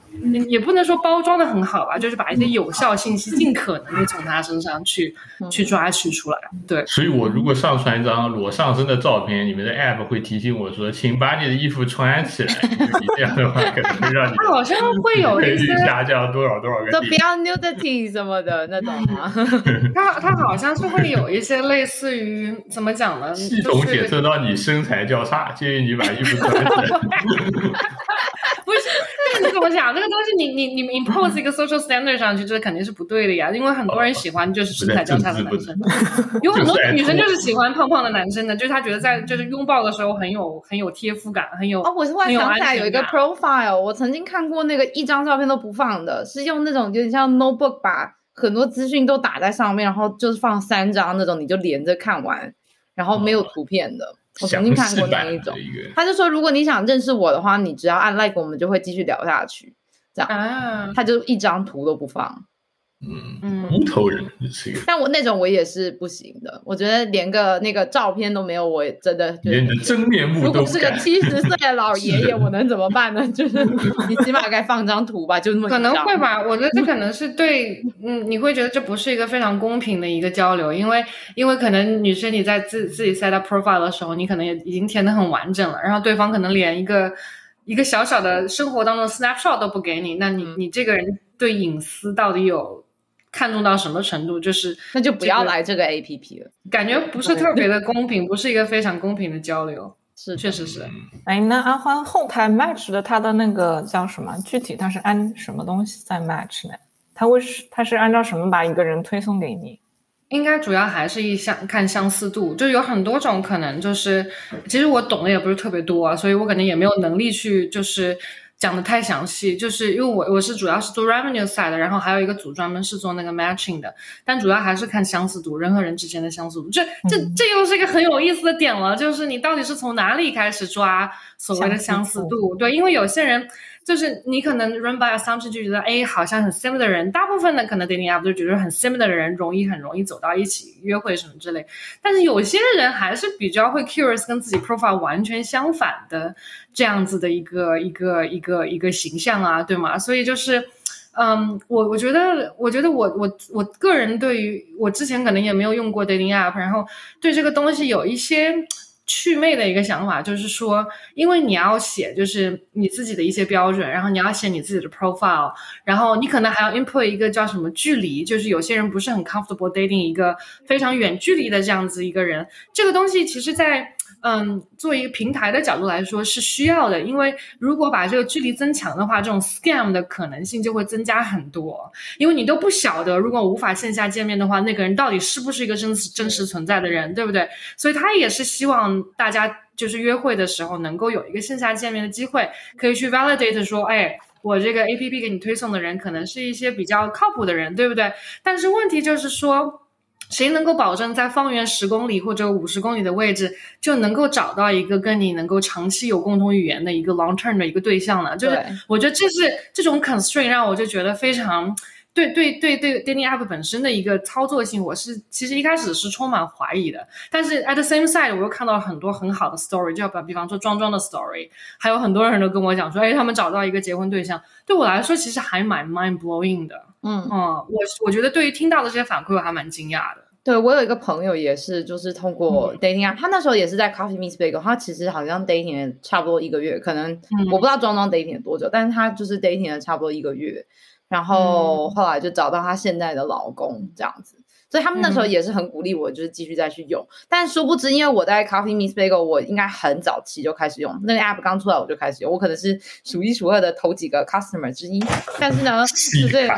也不能说包装的很好吧，就是把一些有效信息尽可能的从他身上去去抓取出来。对。所以我如果上传一张裸上身的照片，你们的 app 会提醒我说，请把你的衣服穿起来。这样的话可能会让你他好像会有一些下降。量多少多少个不要 nudity 什么的那种吗？它它好像是会有一些类似于怎么讲呢？系统检测到你身材较差，建议你把衣服穿起来。你怎么讲？这个东西你你你 impose 一个 social standard 上去，这肯定是不对的呀。因为很多人喜欢就是身材较差的男生，有很多女生就是喜欢胖胖的男生的，就是她觉得在就是拥抱的时候很有很有贴肤感，很有哦，我突然想起来有一个 profile，我曾经看过那个一张照片都不放的，是用那种有点像 notebook 把很多资讯都打在上面，然后就是放三张那种，你就连着看完，然后没有图片的。我曾经看过那一种他就说如果你想认识我的话，你只要按 like，我们就会继续聊下去。啊，他就一张图都不放，嗯，嗯，无头人是一个，但我那种我也是不行的，我觉得连个那个照片都没有，我真的觉得连你的真面目如果不。是个七十岁的老爷爷，我能怎么办呢？就是 你起码该放张图吧，就那么可能会吧，我觉得这可能是 对，嗯，你会觉得这不是一个非常公平的一个交流，因为因为可能女生你在自自己 set up profile 的时候，你可能也已经填的很完整了，然后对方可能连一个一个小小的生活当中的 snapshot 都不给你，那你你这个人对隐私到底有看重到什么程度？就是那就不要来这个 A P P 了。感觉不是特别的公平，不是一个非常公平的交流，是确实是。哎，那阿欢后台 match 的它的那个叫什么？具体它是按什么东西在 match 呢？它会是它是按照什么把一个人推送给你？应该主要还是一相看相似度，就有很多种可能，就是其实我懂的也不是特别多、啊，所以我可能也没有能力去就是讲的太详细，就是因为我我是主要是做 revenue side 的，然后还有一个组专门是做那个 matching 的，但主要还是看相似度，人和人之间的相似度，这这这又是一个很有意思的点了，就是你到底是从哪里开始抓所谓的相似度？对，因为有些人。就是你可能 run by assumption 就觉得，哎，好像很 similar 的人，大部分的可能 dating app 就觉得很 similar 的人容易很容易走到一起约会什么之类，但是有些人还是比较会 curious 跟自己 profile 完全相反的这样子的一个一个一个一个形象啊，对吗？所以就是。嗯，我我觉得，我觉得我我我个人对于我之前可能也没有用过 dating app，然后对这个东西有一些趣味的一个想法，就是说，因为你要写就是你自己的一些标准，然后你要写你自己的 profile，然后你可能还要 input 一个叫什么距离，就是有些人不是很 comfortable dating 一个非常远距离的这样子一个人，这个东西其实在。嗯，作为一个平台的角度来说是需要的，因为如果把这个距离增强的话，这种 scam 的可能性就会增加很多。因为你都不晓得，如果无法线下见面的话，那个人到底是不是一个真实真实存在的人，对不对？所以他也是希望大家就是约会的时候能够有一个线下见面的机会，可以去 validate 说，哎。我这个 A P P 给你推送的人，可能是一些比较靠谱的人，对不对？但是问题就是说，谁能够保证在方圆十公里或者五十公里的位置就能够找到一个跟你能够长期有共同语言的一个 long term 的一个对象呢？就是我觉得这是这种 constraint 让我就觉得非常。对对对对，dating app 本身的一个操作性，我是其实一开始是充满怀疑的。但是 at the same side，我又看到了很多很好的 story，就比比方说庄庄的 story，还有很多人都跟我讲说，哎，他们找到一个结婚对象，对我来说其实还蛮 mind blowing 的。嗯，嗯，我我觉得对于听到的这些反馈，我还蛮惊讶的。对我有一个朋友也是，就是通过 dating app，、他那时候也是在 Coffee Meets Bagel，他其实好像 dating 了差不多一个月，可能、我不知道庄庄 dating 了多久，但是他就是 dating 了差不多一个月，然后后来就找到他现在的老公这样子。所以他们那时候也是很鼓励我，就是继续再去用。但殊不知，因为我在 Coffee Miss Bagel，我应该很早期就开始用那个 app，刚出来我就开始用，我可能是数一数二的头几个 customer 之一。但是呢，就是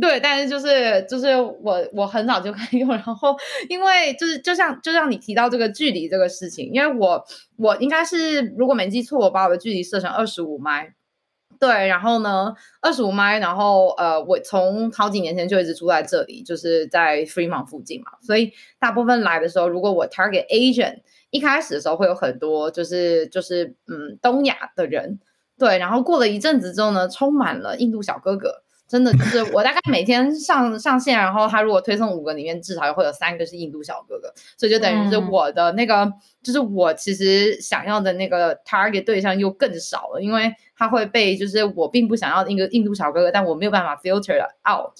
对，但是就是就是我我很早就开始用，然后因为就是就像就像你提到这个距离这个事情，因为我我应该是如果没记错，我把我的距离设成二十五迈。对，然后呢，二十五迈，然后呃，我从好几年前就一直住在这里，就是在 Fremont 附近嘛，所以大部分来的时候，如果我 target Asian，一开始的时候会有很多就是就是嗯东亚的人，对，然后过了一阵子之后呢，充满了印度小哥哥。真的就是我大概每天上上线，然后他如果推送五个里面至少会有三个是印度小哥哥，所以就等于是我的那个，就是我其实想要的那个 target 对象又更少了，因为他会被就是我并不想要一个印度小哥哥，但我没有办法 filter out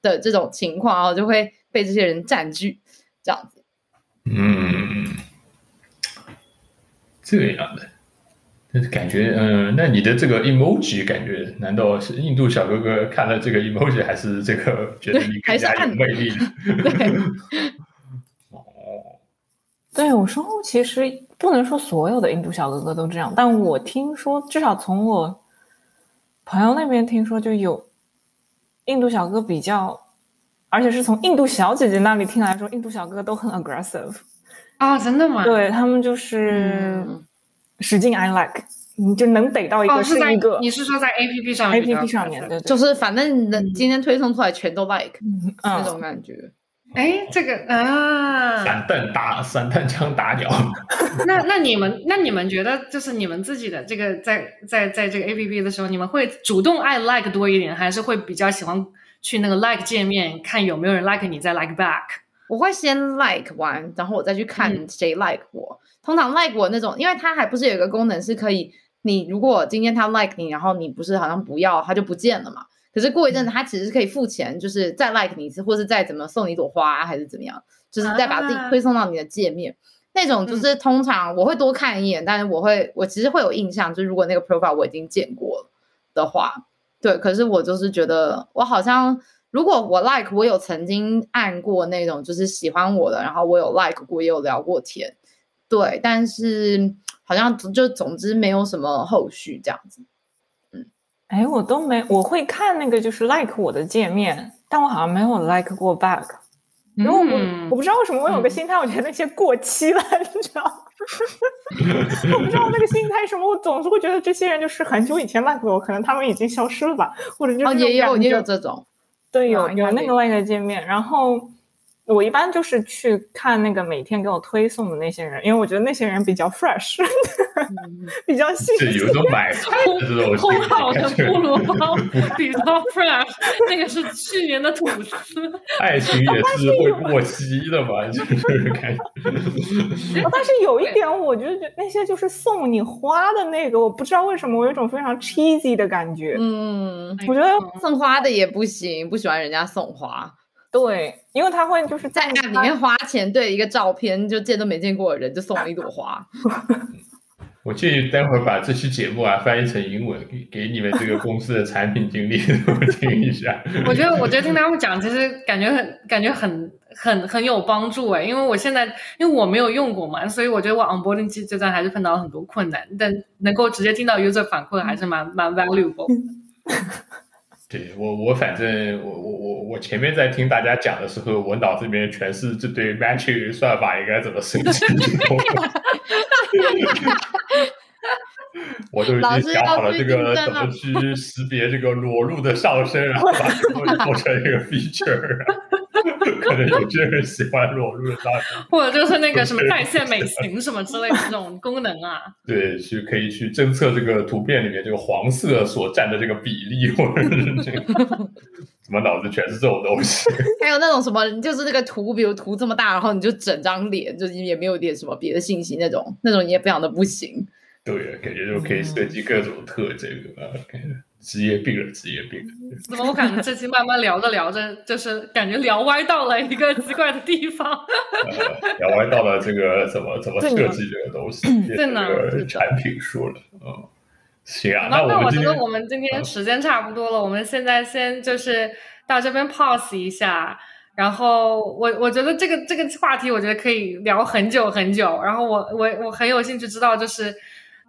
的这种情况，然后就会被这些人占据，这样子。嗯，这样的，感觉，嗯，那你的这个 emoji 感觉，难道是印度小哥哥看了这个 emoji，还是这个觉得你更加 有魅力？对，哦，对我说，其实不能说所有的印度小哥哥都这样，但我听说，至少从我朋友那边听说，就有印度小哥比较，而且是从印度小姐姐那里听来说，印度小哥哥都很 aggressive 啊，真的吗？对他们就是使劲 I like，你就能逮到一哦，个是在一个你是说在 A P P 上面？A P P 上面的，对就是反正能今天推送出来全都 like 那嗯，种感觉。哎，这个啊，散弹打散弹枪打鸟，那那你们那你们觉得就是你们自己的这个在在在这个 A P P 的时候，你们会主动爱 like 多一点，还是会比较喜欢去那个 like 界面看有没有人 like 你再 like back？我会先 like 完，然后我再去看嗯谁 like 我。通常 like 我那种，因为它还不是有一个功能是可以，你如果今天他 like 你，然后你不是好像不要，它就不见了嘛。可是过一阵子，他其实是可以付钱，就是再 like 你一次，或是再怎么送你一朵花，还是怎么样，就是再把自己啊推送到你的界面。那种就是通常我会多看一眼，但是我会我其实会有印象，就是如果那个 profile 我已经见过了的话，对。可是我就是觉得我好像如果我 like 我有曾经按过那种就是喜欢我的，然后我有 like 过，也有聊过天，对，但是好像就总之没有什么后续这样子。嗯哎，我都没，我会看那个就是 like 我的界面，但我好像没有 like 过 back，因为我、嗯我不知道为什么我有个嗯心态，我觉得那些过期了，你知道吗？我不知道那个心态什么，我总是会觉得这些人就是很久以前 like 我，可能他们已经消失了吧，或者就是哦，也有也有这种，对，有有那个 like 界面，然后我一般就是去看那个每天给我推送的那些人，因为我觉得那些人比较 fresh，比较新是有一种买菜的这种心烘好的理感觉菠萝包比较 fresh，那个是去年的吐司。爱情也是会过期的嘛，就是感觉。哦但是有一点，我就觉得那些就是送你花的那个，我不知道为什么我有一种非常 cheesy 的感觉。嗯，我觉得送花的也不行，不喜欢人家送花，对，因为他会就是在那里面花钱对一个照片就见都没见过的人就送了一朵花，我建议待会儿把这期节目啊翻译成英文，给给你们这个公司的产品经理 都听一下。我觉得，我觉得听他们讲，其实感觉很感觉很很很有帮助哎，因为我现在因为我没有用过嘛，所以我觉得我 onboarding 阶阶段还是碰到了很多困难，但能够直接听到 user 反馈还是蛮蛮 valuable。对我，我反正我我我我前面在听大家讲的时候，我脑子里面全是这对 matching 算法应该怎么升级。我都已经想好了这个怎么去识别这个裸露的上身，然后把这个做成一个 feature。可能有些人喜欢裸露的上身，或者就是那个什么在线美型什么之类的这种功能啊。对，去可以去侦测这个图片里面这个黄色所占的这个比例，或者是这个，怎么脑子全是这种东西？还有那种什么，就是那个图，比如图这么大，然后你就整张脸，就是也没有点什么别的信息那种，那种也非常的不行。对，感觉就可以设计各种特征啊，感觉职业病了，职业病了。怎么我感觉这期慢慢聊着聊着，就是感觉聊歪到了一个奇怪的地方。呃，聊歪到了这个怎么怎么设计这个东西，变成这个产品书了。嗯，行啊，那我们我觉得我们今天时间差不多了，我们现在先就是到这边 pause 一下。然后我我觉得这个这个话题，我觉得可以聊很久很久。然后我我我很有兴趣知道，就是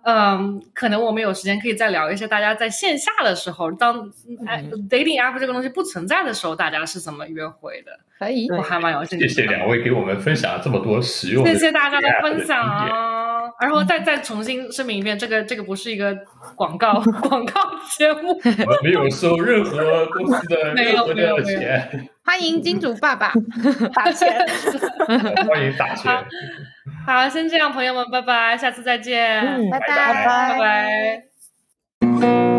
嗯，可能我们有时间可以再聊一些大家在线下的时候，当哎 dating app 这个东西不存在的时候，大家是怎么约会的？可以，我还蛮有兴趣的。谢谢两位给我们分享了这么多实用的，谢谢大家的分享啊！然后再再重新声明一遍，这个这个不是一个广告 广告节目，我们没有收任何公司的 没有任何没有的钱，欢迎金主爸爸，打钱。欢迎打钱。好，先这样，朋友们，拜拜，下次再见，嗯拜拜拜拜。